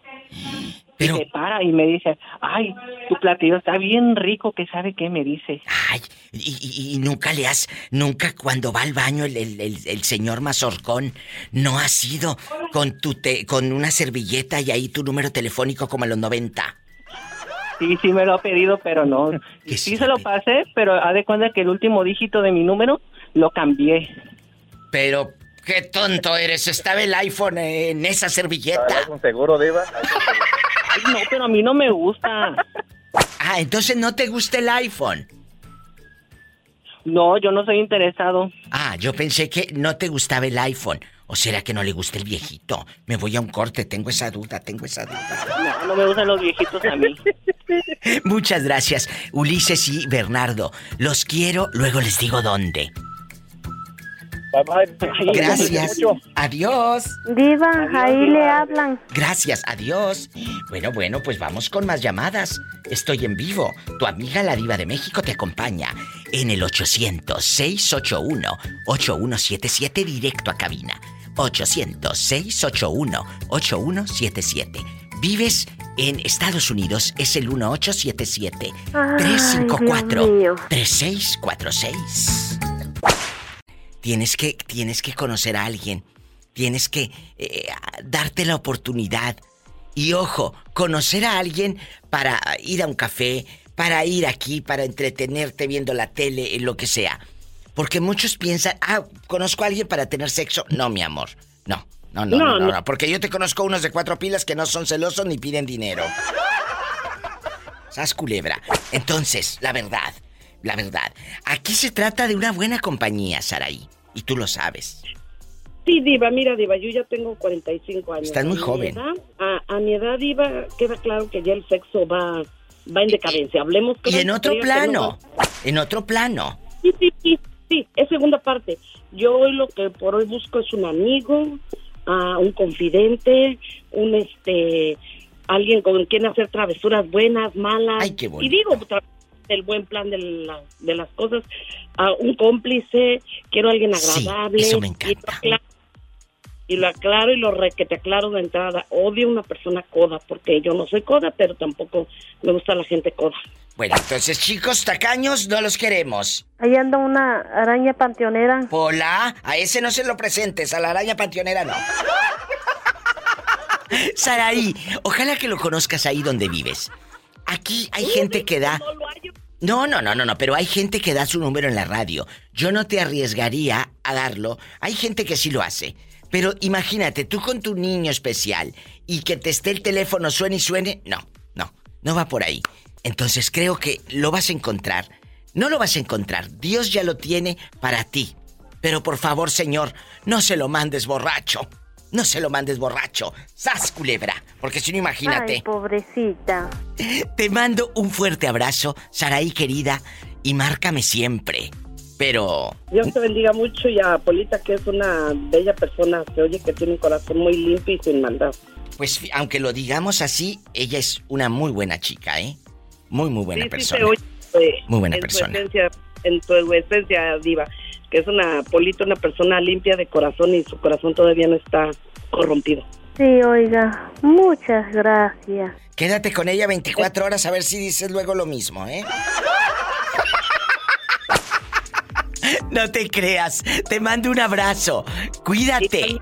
S29: Y se para y me dice, ay, tu platillo está bien rico, que sabe qué me dice.
S2: Ay, y, y- y nunca le has, nunca cuando va al baño el, el- el- el señor Mazorcón, no has ido con tu te- con una servilleta y ahí tu número telefónico como en los 90.
S29: Sí, sí me lo ha pedido, pero no. [LAUGHS] Sí se lo pasé, pero haz de cuenta que el último dígito de mi número lo cambié.
S2: Pero, qué tonto eres, estaba el iPhone en esa servilleta.
S24: ¿Con seguro, Diva? [LAUGHS]
S29: Ay, no, pero a mí no me gusta.
S2: Ah, entonces no te gusta el iPhone.
S29: No, yo no soy interesado.
S2: Ah, yo pensé que no te gustaba el iPhone. ¿O será que no le gusta el viejito? Me voy a un corte, tengo esa duda, tengo esa duda.
S29: No, no me gustan los viejitos a mí. [LAUGHS]
S2: Muchas gracias, Ulises y Bernardo. Los quiero, luego les digo dónde.
S24: Bye bye.
S2: Gracias. Adiós.
S8: Diva, ahí le hablan.
S2: Gracias, adiós. Bueno, bueno, pues vamos con más llamadas. Estoy en vivo. Tu amiga la diva de México te acompaña en el 800-681-8177 directo a cabina. 800-681-8177. Vives en Estados Unidos, es el 1877-354-3646. Tienes que, tienes que conocer a alguien. Tienes que eh, darte la oportunidad. Y ojo, conocer a alguien para ir a un café, para ir aquí, para entretenerte viendo la tele, en lo que sea. Porque muchos piensan, ah, conozco a alguien para tener sexo. No, mi amor. No, no, no, no,
S28: No,
S2: no,
S28: no.
S2: Porque yo te conozco unos de cuatro pilas que no son celosos ni piden dinero. ¿Sabes, culebra? Entonces, la verdad, la verdad. Aquí se trata de una buena compañía, Saraí. Y tú lo sabes.
S28: Sí, Diva, mira, Diva, yo ya tengo 45 años.
S2: Estás muy
S28: A mi
S2: joven.
S28: edad- a, a mi edad, Diva, queda claro que ya el sexo va, va en decadencia. Hablemos
S2: Y
S28: claro,
S2: en otro
S28: que
S2: plano.
S28: no
S2: En otro plano.
S28: Sí, sí, sí, sí, es segunda parte. Yo hoy lo que por hoy busco es un amigo, ah, un confidente, un este, alguien con quien hacer travesuras buenas, malas.
S2: Ay, qué bonito.
S28: Y digo, el buen plan de, la- de las cosas, ah, un cómplice, quiero alguien
S2: Sí,
S28: agradable.
S2: eso me
S28: Y lo aclaro, y lo aclaro y lo re, que te aclaro de entrada. Odio a una persona coda, porque yo no soy coda, pero tampoco me gusta la gente coda.
S2: Bueno, entonces, chicos tacaños, no los queremos.
S8: Ahí anda una araña panteonera.
S2: Hola, a ese no se lo presentes, a la araña panteonera no. [LAUGHS] Saraí, ojalá que lo conozcas ahí donde vives. Aquí hay gente que da... No, no, no, no, no, pero hay gente que da su número en la radio. Yo no te arriesgaría a darlo. Hay gente que sí lo hace. Pero imagínate, tú con tu niño especial y que te esté el teléfono suene y suene. No, no, no va por ahí. Entonces creo que lo vas a encontrar. No lo vas a encontrar. Dios ya lo tiene para ti. Pero por favor, señor, no se lo mandes borracho. No se lo mandes borracho. ¡Sas, culebra! Porque si no, imagínate.
S8: Ay, pobrecita.
S2: Te mando un fuerte abrazo, Saraí querida, y márcame siempre. Pero
S28: Dios te bendiga mucho y a Polita, que es una bella persona, se oye que tiene un corazón muy limpio y sin maldad.
S2: Pues aunque lo digamos así, ella es una muy buena chica, ¿eh? Muy, muy buena
S28: Sí, sí
S2: persona.
S28: se oye, eh,
S2: Muy buena
S28: en
S2: persona.
S28: Tu esencia, en tu esencia, Diva, que es una Polita, una persona limpia de corazón y su corazón todavía no está corrompido.
S8: Sí, oiga, muchas gracias.
S2: Quédate con ella 24 horas a ver si dices luego lo mismo, ¿eh? [LAUGHS] No te creas. Te mando un abrazo. Cuídate.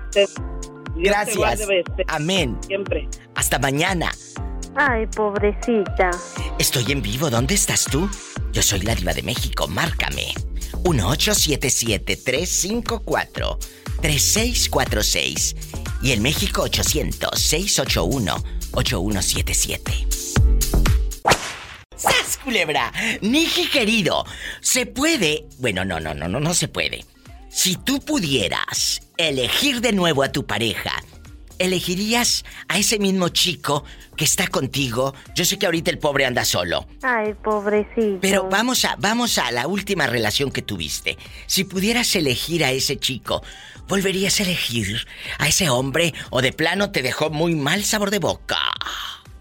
S2: Gracias. Amén.
S28: Siempre.
S2: Hasta mañana.
S8: Ay, pobrecita.
S2: Estoy en vivo. ¿Dónde estás tú? Yo soy la diva de México. Márcame. 1877-354-3646. Y en México 800-681-8177. ¡Sas, culebra! Niji querido, se puede... Bueno, no, no, no, no, no se puede. Si tú pudieras elegir de nuevo a tu pareja ¿elegirías a ese mismo chico que está contigo? Yo sé que ahorita el pobre anda solo.
S8: Ay, pobrecito.
S2: Pero vamos a, vamos a la última relación que tuviste. Si pudieras elegir a ese chico, ¿volverías a elegir a ese hombre o de plano te dejó muy mal sabor de boca?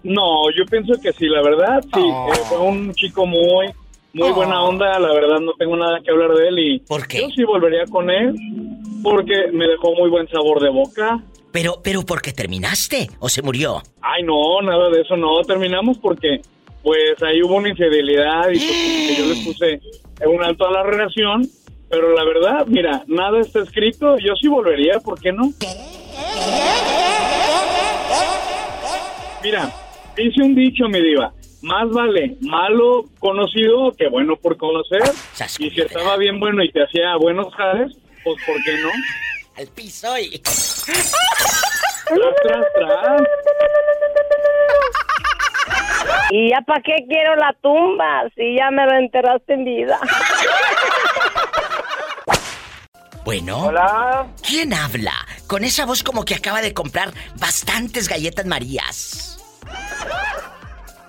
S20: No, yo pienso que sí, la verdad, sí.
S2: Oh.
S20: Eh, fue un chico muy, muy buena onda, la verdad no tengo nada que hablar de él y
S2: ¿Por qué?
S20: yo sí volvería con él porque me dejó muy buen sabor de boca.
S2: Pero, pero ¿por qué terminaste? ¿O se murió?
S20: Ay, no, nada de eso, no, terminamos porque pues ahí hubo una infidelidad y pues, yo le puse un alto a la relación, pero la verdad, mira, nada está escrito, yo sí volvería, ¿por qué no? Mira, dice un dicho, mi diva, más vale malo conocido que bueno por conocer, y si estaba bien bueno y te hacía buenos jales, pues ¿por qué no?
S2: Al piso y...
S20: Tras, tras, tras.
S30: ¿Y ya para qué quiero la tumba si ya me la enterraste en vida?
S2: Bueno.
S30: Hola.
S2: ¿Quién habla? Con esa voz como que acaba de comprar bastantes galletas marías.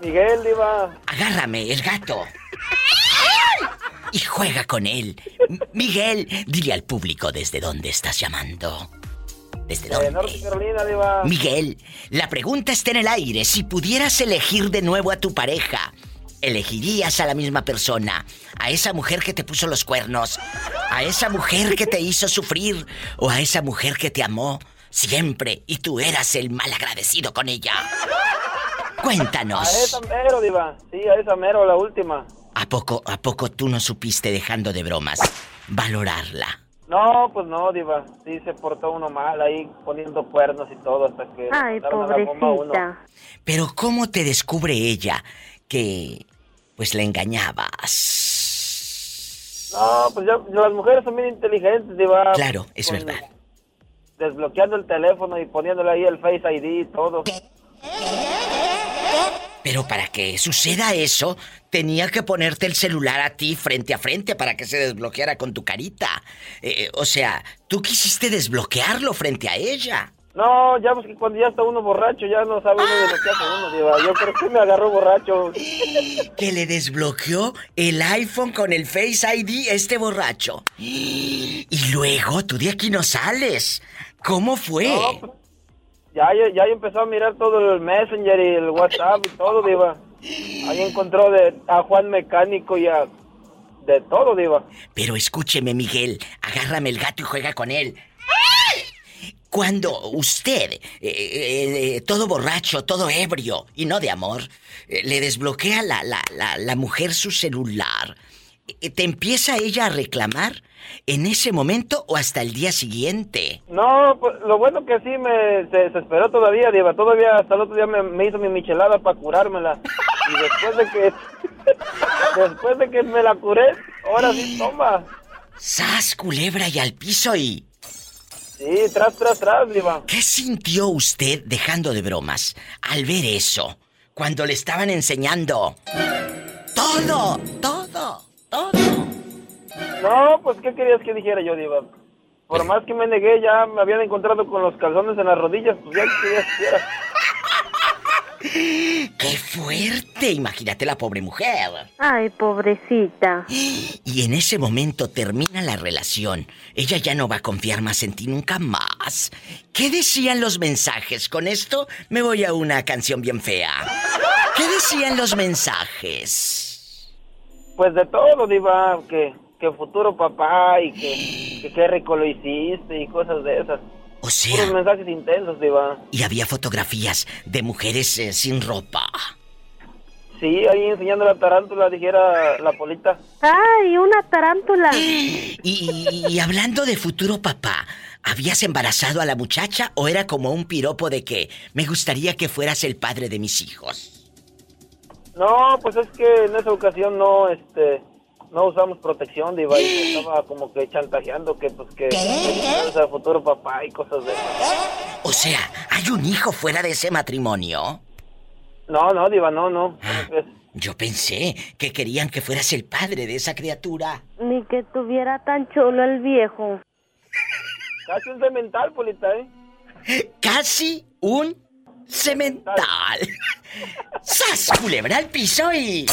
S12: Miguel, Diva.
S2: Agárrame, el gato. Y juega con él. Miguel, dile al público desde dónde estás llamando. ¿Desde
S12: De
S2: dónde?
S12: Norte Carolina, Diva.
S2: Miguel, la pregunta está en el aire. Si pudieras elegir de nuevo a tu pareja, ¿elegirías a la misma persona? ¿A esa mujer que te puso los cuernos? ¿A esa mujer que te hizo sufrir? ¿O a esa mujer que te amó siempre y tú eras el mal agradecido con ella?
S12: A
S2: Cuéntanos.
S12: esa mero, Diva. Sí, a esa mero, la última.
S2: ¿A poco, a poco tú no supiste dejando de bromas valorarla?
S12: No, pues no, Diva. Sí, se portó uno mal ahí poniendo cuernos y todo hasta que.
S8: Ay,
S12: le mandaron a la bomba a uno.
S8: pobrecita.
S2: Pero ¿cómo te descubre ella que pues la engañabas?
S12: No, pues ya las mujeres son bien inteligentes, Diva.
S2: Claro, es
S12: Con-
S2: verdad.
S12: Desbloqueando el teléfono y poniéndole ahí el Face ID y todo.
S2: Pero para que suceda eso, tenía que ponerte el celular a ti frente a frente para que se desbloqueara con tu carita. Eh, o sea, tú quisiste desbloquearlo frente a ella.
S12: No, ya pues que cuando ya está uno borracho ya no sabe uno de lo que hace uno, Diva. Yo creo que me agarró borracho. [LAUGHS]
S2: Que le desbloqueó el iPhone con el Face ID este borracho. [GASPS] Y luego tú de aquí no sales. ¿Cómo fue?
S12: No, pues, Ya, ya, empezó a mirar todo el Messenger y el WhatsApp y todo, Diva. Ahí encontró de, a Juan Mecánico y a... De todo, Diva.
S2: Pero escúcheme, Miguel, agárrame el gato y juega con él. Cuando usted, eh, eh, eh, todo borracho, todo ebrio, y no de amor, eh, le desbloquea la, la, la, la mujer su celular, eh, ¿te empieza ella a reclamar en ese momento o hasta el día siguiente?
S12: No, pues lo bueno que sí me se, se esperó todavía, Diva. Todavía hasta el otro día me, me hizo mi michelada para curármela. Y después de que... [LAUGHS] después de que me la curé, ahora sí, toma.
S2: ¡Sas, culebra y al piso y...
S12: Sí, tras, tras, tras, Diva.
S2: ¿Qué sintió usted dejando de bromas al ver eso? Cuando le estaban enseñando todo, todo, todo.
S12: No, pues, ¿qué querías que dijera yo, Diva? Por más que me negué, ya me habían encontrado con los calzones en las rodillas, pues ya que querías que hiciera. [LAUGHS]
S2: ¡Qué fuerte! Imagínate la pobre mujer.
S8: Ay, pobrecita. [GASPS]
S2: Y en ese momento termina la relación. Ella ya no va a confiar más en ti nunca más. ¿Qué decían los mensajes? Con esto me voy a una canción bien fea. ¿Qué decían los mensajes?
S12: Pues de todo, Diva, que, que futuro papá y que, que qué rico lo hiciste y cosas de esas.
S2: O sea...
S12: Puros mensajes intensos, Diva.
S2: Y había fotografías de mujeres eh, sin ropa.
S12: Sí, ahí enseñando la tarántula, dijera la polita.
S8: Ay, una tarántula. [GASPS]
S2: Y, y- y hablando de futuro papá, ¿habías embarazado a la muchacha o era como un piropo de que me gustaría que fueras el padre de mis hijos?
S12: No, pues es que en esa ocasión no, este, no usamos protección, Diva, y me estaba como que chantajeando que, pues, que, que fuera futuro papá y cosas de esas.
S2: O sea, ¿hay un hijo fuera de ese matrimonio?
S12: No, no, Diva, no, no.
S2: Yo pensé que querían que fueras el padre de esa criatura.
S8: Ni que tuviera tan chulo el viejo.
S12: Casi un cemental, Polita, ¿eh?
S2: Casi un cemental. [LAUGHS] ¡Sas! Culebra al piso y.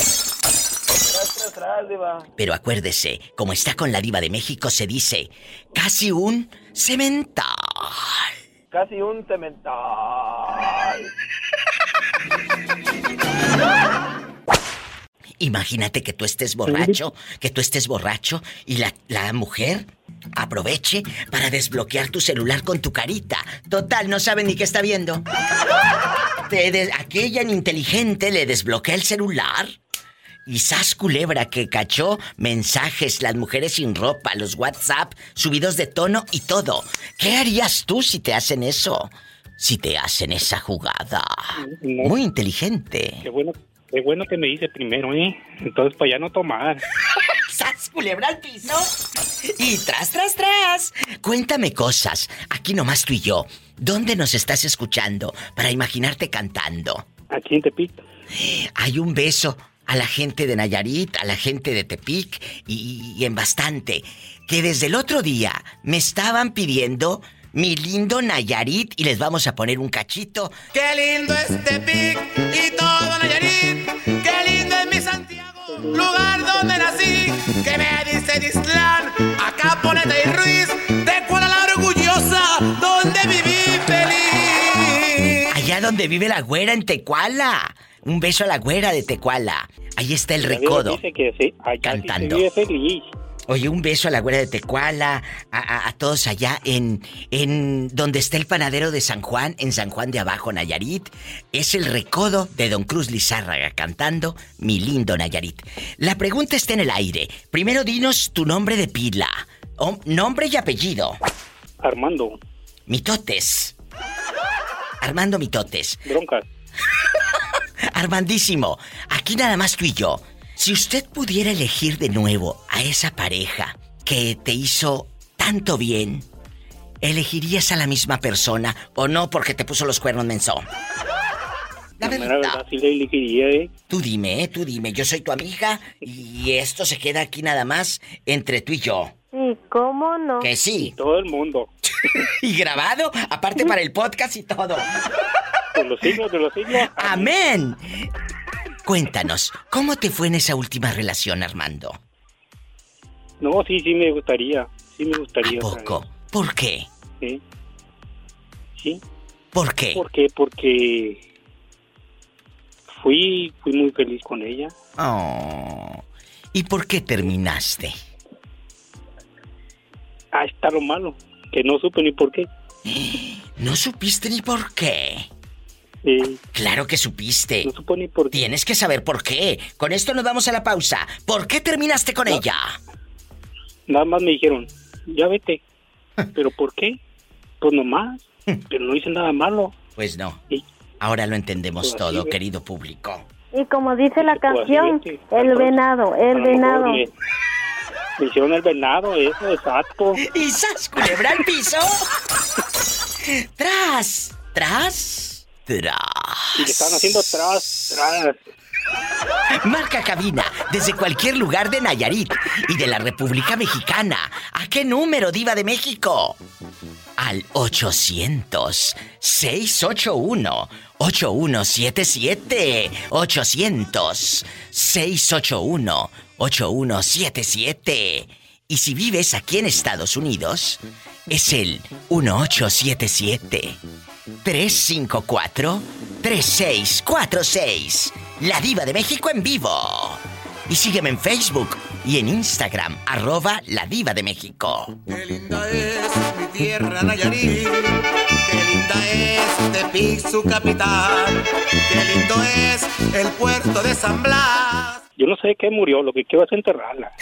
S12: Tras, tras, tras, diva.
S2: Pero acuérdese, como está con la diva de México, se dice casi un cemental.
S12: Casi un cemental.
S2: Imagínate que tú estés borracho, que tú estés borracho y la, la mujer aproveche para desbloquear tu celular con tu carita. Total, no sabe ni qué está viendo. Te de- aquella inteligente le desbloquea el celular. Y sas culebra que cachó mensajes, las mujeres sin ropa, los WhatsApp, subidos de tono y todo. ¿Qué harías tú si te hacen eso? Si te hacen esa jugada. Muy inteligente.
S31: Qué bueno, qué bueno que me dice primero, ¿eh? Entonces, para ya no tomar. [LAUGHS]
S2: ¡Sas, culebra al piso! Y tras, tras, tras. Cuéntame cosas. Aquí nomás tú y yo. ¿Dónde nos estás escuchando para imaginarte cantando?
S31: Aquí en Tepic.
S2: Hay un beso a la gente de Nayarit, a la gente de Tepic y, y en bastante. Que desde el otro día me estaban pidiendo mi lindo Nayarit y les vamos a poner un cachito.
S25: Qué lindo es Tepic y todo Nayarit. Qué lindo es mi Santiago, lugar donde nací. Que me dice Dislán, acá Ponete y Ruiz. De Kuala la orgullosa, donde viví feliz.
S2: Allá donde vive la güera en Tecuala. Un beso a la güera de Tecuala. Ahí está el recodo.
S31: Dice que sí, allá sí
S2: Cantando.
S31: se vive feliz.
S2: Oye, un beso a la güera de Tecuala, a, a- a todos allá en, en donde está el panadero de San Juan, en San Juan de Abajo, Nayarit. Es el recodo de Don Cruz Lizárraga cantando Mi lindo Nayarit. La pregunta está en el aire. Primero dinos tu nombre de pila. O- nombre y apellido.
S31: Armando.
S2: Mitotes. Armando Mitotes.
S31: Broncas.
S2: Armandísimo, aquí nada más tú y yo. Si usted pudiera elegir de nuevo a esa pareja que te hizo tanto bien, ¿elegirías a la misma persona o no porque te puso los cuernos menso? La verdad.
S31: sí le elegiría, ¿eh?
S2: Tú dime, eh, tú dime, yo soy tu amiga y esto se queda aquí nada más entre tú y yo.
S30: Sí, ¿cómo no?
S2: Que sí.
S31: Todo el mundo. [LAUGHS]
S2: Y grabado, aparte para el podcast y todo.
S31: Por los siglos de los siglos.
S2: Amén. Cuéntanos, ¿cómo te fue en esa última relación, Armando?
S31: No, sí, sí me gustaría. Sí me gustaría.
S2: ¿A poco? ¿Por qué?
S31: Sí. Sí.
S2: ¿Por qué?
S31: ¿Por qué? Porque fui, fui muy feliz con ella.
S2: Oh. ¿Y por qué terminaste?
S31: Ah, está lo malo. Que no supe ni por qué. [GASPS]
S2: No supiste ni por qué.
S31: Sí.
S2: Claro que supiste.
S31: No supo ni por qué.
S2: Tienes que saber por qué. Con esto nos vamos a la pausa. ¿Por qué terminaste con ella?
S31: Nada más me dijeron, ya vete. ¿Pero por qué? Pues nomás. Pero no hice nada malo.
S2: Pues no. Ahora lo entendemos
S31: Pues
S2: todo, querido público.
S30: Y como dice la
S31: Pues
S30: canción, el venado, el venado.
S31: Me, me hicieron el venado, eso, exacto.
S2: ¿Y sas, culebra al piso? [LAUGHS] ¡Tras! ¿Tras? ¡Tras!
S31: Y le estaban haciendo tras, tras.
S2: Marca cabina desde cualquier lugar de Nayarit y de la República Mexicana. ¿A qué número, Diva de México? Al 800-681-8177. 800-681-8177. Y si vives aquí en Estados Unidos, es el 1877. 354-3646. La Diva de México en vivo. Y sígueme en Facebook y en Instagram, arroba La Diva de México.
S25: Qué linda es mi tierra Nayarit. Qué linda es Tepic, su capital. Qué lindo es el puerto de San Blas.
S31: Yo no sé de qué murió, lo que quiero es enterrarla.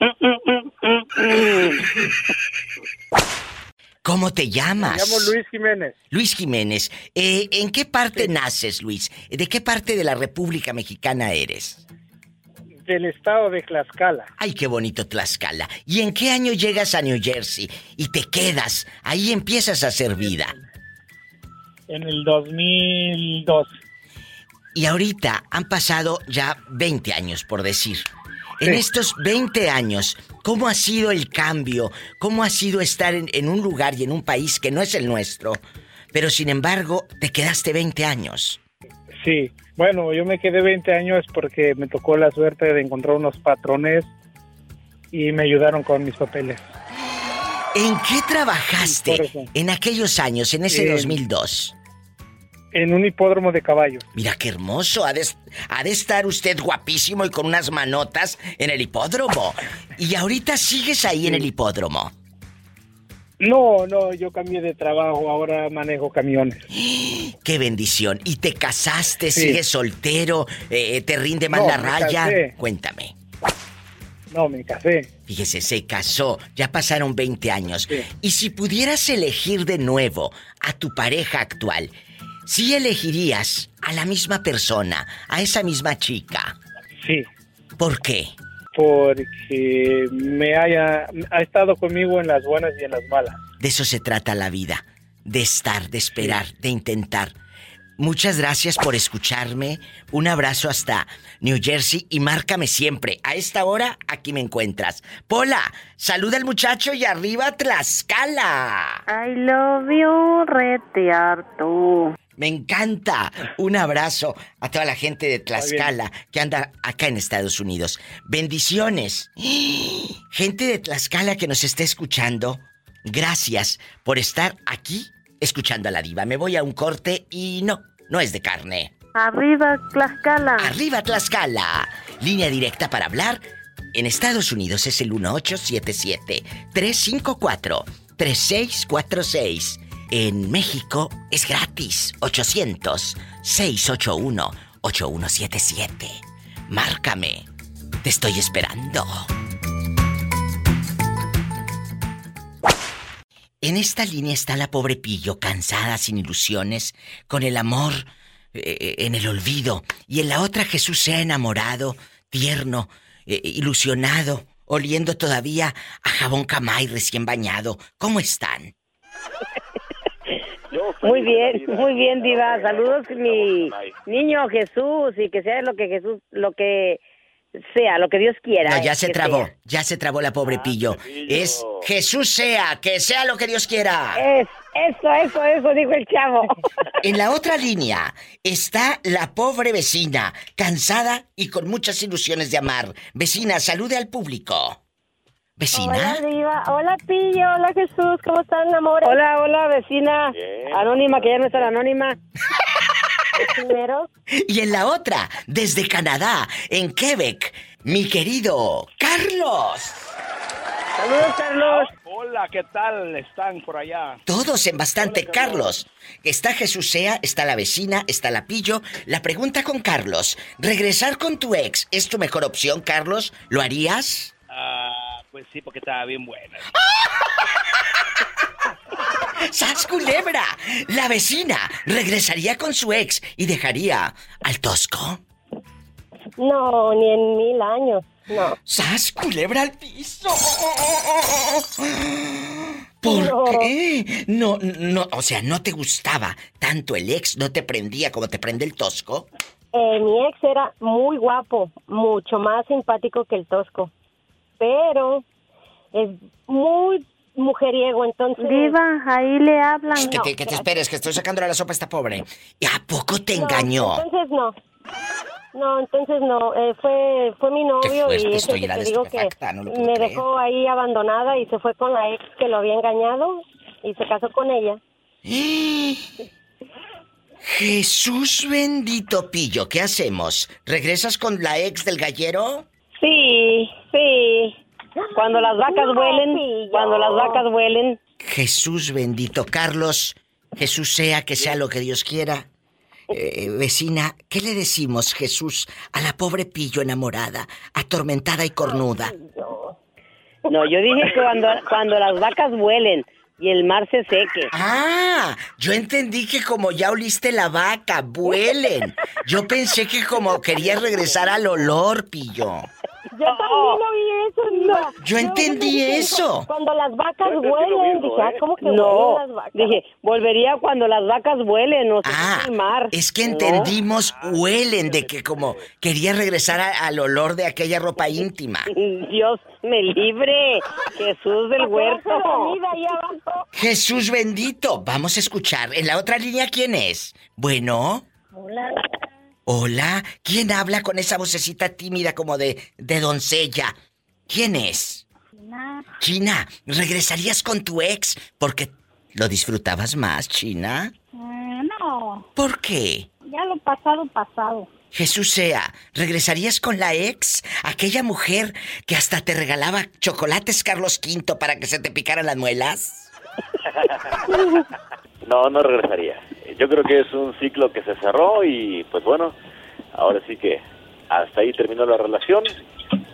S31: [LAUGHS]
S2: ¿Cómo te llamas?
S32: Me llamo Luis Jiménez.
S2: Luis Jiménez. Eh, ¿En qué parte naces, Luis? ¿De qué parte de la República Mexicana eres?
S32: Del estado de Tlaxcala.
S2: Ay, qué bonito Tlaxcala. ¿Y en qué año llegas a New Jersey y te quedas? Ahí empiezas a hacer vida.
S32: En el 2002.
S2: Y ahorita han pasado ya 20 años, por decir. En estos 20 años, ¿cómo ha sido el cambio? ¿Cómo ha sido estar en, en un lugar y en un país que no es el nuestro? Pero sin embargo, te quedaste 20 años.
S32: Sí, bueno, yo me quedé 20 años porque me tocó la suerte de encontrar unos patrones y me ayudaron con mis papeles.
S2: ¿En qué trabajaste en aquellos años, en ese
S32: En-
S2: 2002?
S32: En un hipódromo de caballos.
S2: Mira qué hermoso, ha de, ha de estar usted guapísimo y con unas manotas en el hipódromo. [LAUGHS] Y ahorita sigues ahí en el hipódromo.
S32: No, no, yo cambié de trabajo, ahora manejo camiones. [GASPS]
S2: Qué bendición. ¿Y te casaste?
S32: Sí.
S2: ¿Sigues soltero? Eh, ¿Te rinde más
S32: No,
S2: la raya?
S32: casé.
S2: Cuéntame.
S32: No, me casé.
S2: Fíjese, se casó, ya pasaron 20 años. Y si pudieras elegir de nuevo a tu pareja actual, ¿sí elegirías a la misma persona, a esa misma chica?
S32: Sí.
S2: ¿Por qué?
S32: Porque me haya, ha estado conmigo en las buenas y en las malas.
S2: De eso se trata la vida, de estar, de esperar, de intentar. Muchas gracias por escucharme. Un abrazo hasta New Jersey y márcame siempre. A esta hora, aquí me encuentras. Pola, saluda al muchacho y arriba Tlaxcala.
S30: I love you, retearto.
S2: Me encanta. Un abrazo a toda la gente de Tlaxcala que anda acá en Estados Unidos. Bendiciones. Gente de Tlaxcala que nos está escuchando, gracias por estar aquí escuchando a la diva. Me voy a un corte y no, no es de carne.
S30: Arriba, Tlaxcala.
S2: Arriba Tlaxcala. Línea directa para hablar. En Estados Unidos es el 1877-354-3646. En México es gratis. 800-681-8177. Márcame. Te estoy esperando. En esta línea está la pobre Pillo, cansada, sin ilusiones, con el amor eh, en el olvido. Y en la otra Jesús se ha enamorado, tierno, eh, ilusionado, oliendo todavía a jabón camay recién bañado. ¿Cómo están?
S30: Muy bien, muy bien, Diva. Saludos, mi niño Jesús, y que sea lo que Jesús, lo que sea, lo que Dios quiera.
S2: No, ya
S30: eh,
S2: se
S30: que
S2: trabó,
S30: sea.
S2: ya se trabó la pobre Pillo. Es Jesús sea, que sea lo que Dios quiera.
S30: Es, eso, eso, eso, dijo el chavo. [LAUGHS]
S2: En la otra línea está la pobre vecina, cansada y con muchas ilusiones de amar. Vecina, salude al público. ¿Vecina?
S30: Hola, Diva. Hola, Pillo. Hola, Jesús. ¿Cómo están, amores? Hola, hola, vecina. Anónima, que ya no está la anónima. [LAUGHS] Primero.
S2: Y en la otra, desde Canadá, en Quebec, mi querido Carlos.
S30: Saludos, Carlos.
S33: Hola, ¿qué tal están por allá?
S2: Todos en bastante, Carlos. Está Jesús Sea, está la vecina, está la Pillo. La pregunta con Carlos, ¿regresar con tu ex es tu mejor opción, Carlos? ¿Lo harías?
S33: Ah, pues sí, porque estaba bien buena.
S2: ¡Sas culebra! La vecina regresaría con su ex y dejaría al tosco.
S30: No, ni en mil años. No.
S2: ¡Sas culebra al piso! ¿Por
S30: No.
S2: qué? No, no, o sea, ¿no te gustaba tanto el ex? ¿No te prendía como te prende el tosco?
S30: Eh, mi ex era muy guapo, mucho más simpático que el tosco. Pero es muy mujeriego, entonces. Diva, ahí le hablan.
S2: Que te, que te esperes, que estoy sacando la sopa a esta pobre. ¿Y a poco te engañó?
S30: Entonces no. No, entonces no. Eh, fue fue mi novio y es el
S2: estoy
S30: que
S2: la
S30: te digo que
S2: no
S30: me
S2: creer.
S30: dejó ahí abandonada y se fue con la ex que lo había engañado y se casó con ella. [GASPS]
S2: Jesús bendito pillo, ¿qué hacemos? ¿Regresas con la ex del gallero?
S30: Sí, sí. Cuando las vacas huelen, cuando las vacas huelen.
S2: Jesús bendito, Carlos, Jesús sea que sea lo que Dios quiera. Eh, vecina, ¿qué le decimos, Jesús, a la pobre pillo enamorada, atormentada y cornuda?
S30: No, yo dije que cuando, cuando las vacas huelen y el mar se seque.
S2: Ah, yo entendí que como ya oliste la vaca, vuelen. Yo pensé que como querías regresar al olor, pillo.
S30: Yo también oí eso, Diva.
S2: Yo entendí eso.
S30: Cuando las vacas huelen, dije, ah, ¿cómo que
S28: No,
S30: huelen las vacas?
S28: dije, volvería cuando las vacas huelen, o se
S2: Ah,
S28: el mar.
S2: es que
S28: ¿no?
S2: entendimos, huelen de que como quería regresar a- al olor de aquella ropa [LAUGHS] íntima.
S28: Dios me libre, Jesús del huerto.
S2: Jesús bendito. Vamos a escuchar. En la otra línea, ¿quién es? Bueno.
S34: Hola.
S2: Hola. ¿Quién habla con esa vocecita tímida como de, de doncella? ¿Quién es?
S34: China.
S2: China, ¿regresarías con tu ex porque lo disfrutabas más, China?
S34: Eh, no,
S2: ¿Por qué?
S34: ya lo pasado, pasado.
S2: Jesús sea, ¿regresarías con la ex? Aquella mujer que hasta te regalaba chocolates Carlos V para que se te picaran las muelas. [LAUGHS]
S35: No, no regresaría. Yo creo que es un ciclo que se cerró y pues bueno, ahora sí que hasta ahí terminó la relación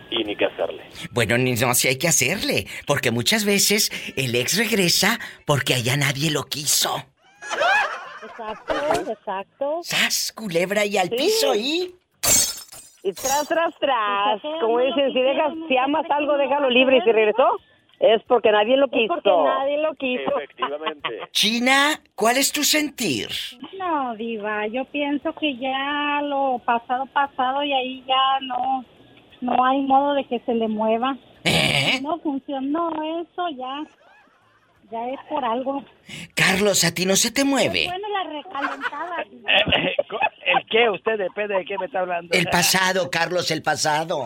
S35: y ni qué hacerle.
S2: Bueno, ni no, si hay que hacerle, porque muchas veces el ex regresa porque allá nadie lo quiso.
S30: Exacto, exacto.
S2: ¡Sas, culebra y al piso y...
S28: Y tras, tras, tras. Como dicen, si dejas, si amas algo, déjalo libre. Y si regresó, es porque nadie lo quiso.
S30: porque nadie lo quiso.
S35: Efectivamente. [LAUGHS]
S2: China, ¿cuál es tu sentir?
S34: No, diva, yo pienso que ya lo pasado, pasado y ahí ya no, no hay modo de que se le mueva.
S2: ¿Eh?
S34: No funcionó eso, ya, ya es por algo.
S2: Carlos, ¿a ti no se te mueve?
S34: Bueno, la recalentada. [LAUGHS]
S33: ¿El qué? Usted depende de qué me está hablando.
S2: El pasado, Carlos, el pasado.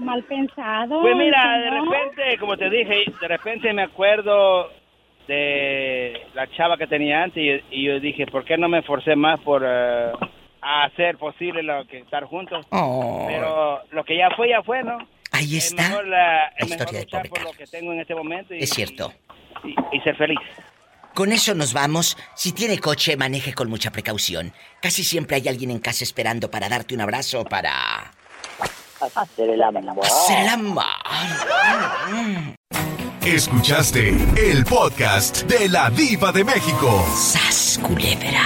S34: Mal pensado.
S33: Pues mira, de repente, como te dije, de repente me acuerdo de la chava que tenía antes y, y yo dije, ¿por qué no me esforcé más por eh, hacer posible lo que estar juntos?
S2: Oh.
S33: Pero lo que ya fue, ya fue, ¿no?
S2: Ahí
S33: Es
S2: está
S33: mejor, la, es
S2: la
S33: mejor
S2: historia de
S33: luchar
S2: pobre
S33: por lo que tengo en este momento y,
S2: Es cierto.
S33: y, y ser feliz.
S2: Con eso nos vamos. Si tiene coche, maneje con mucha precaución. Casi siempre hay alguien en casa esperando para darte un abrazo, para
S9: Hacer el amor.
S2: hacer el amor.
S36: Escuchaste el podcast de la Diva de México.
S2: ¡Sas, culebra!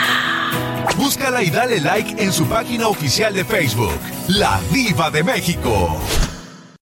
S36: Búscala y dale like en su página oficial de Facebook, La Diva de México.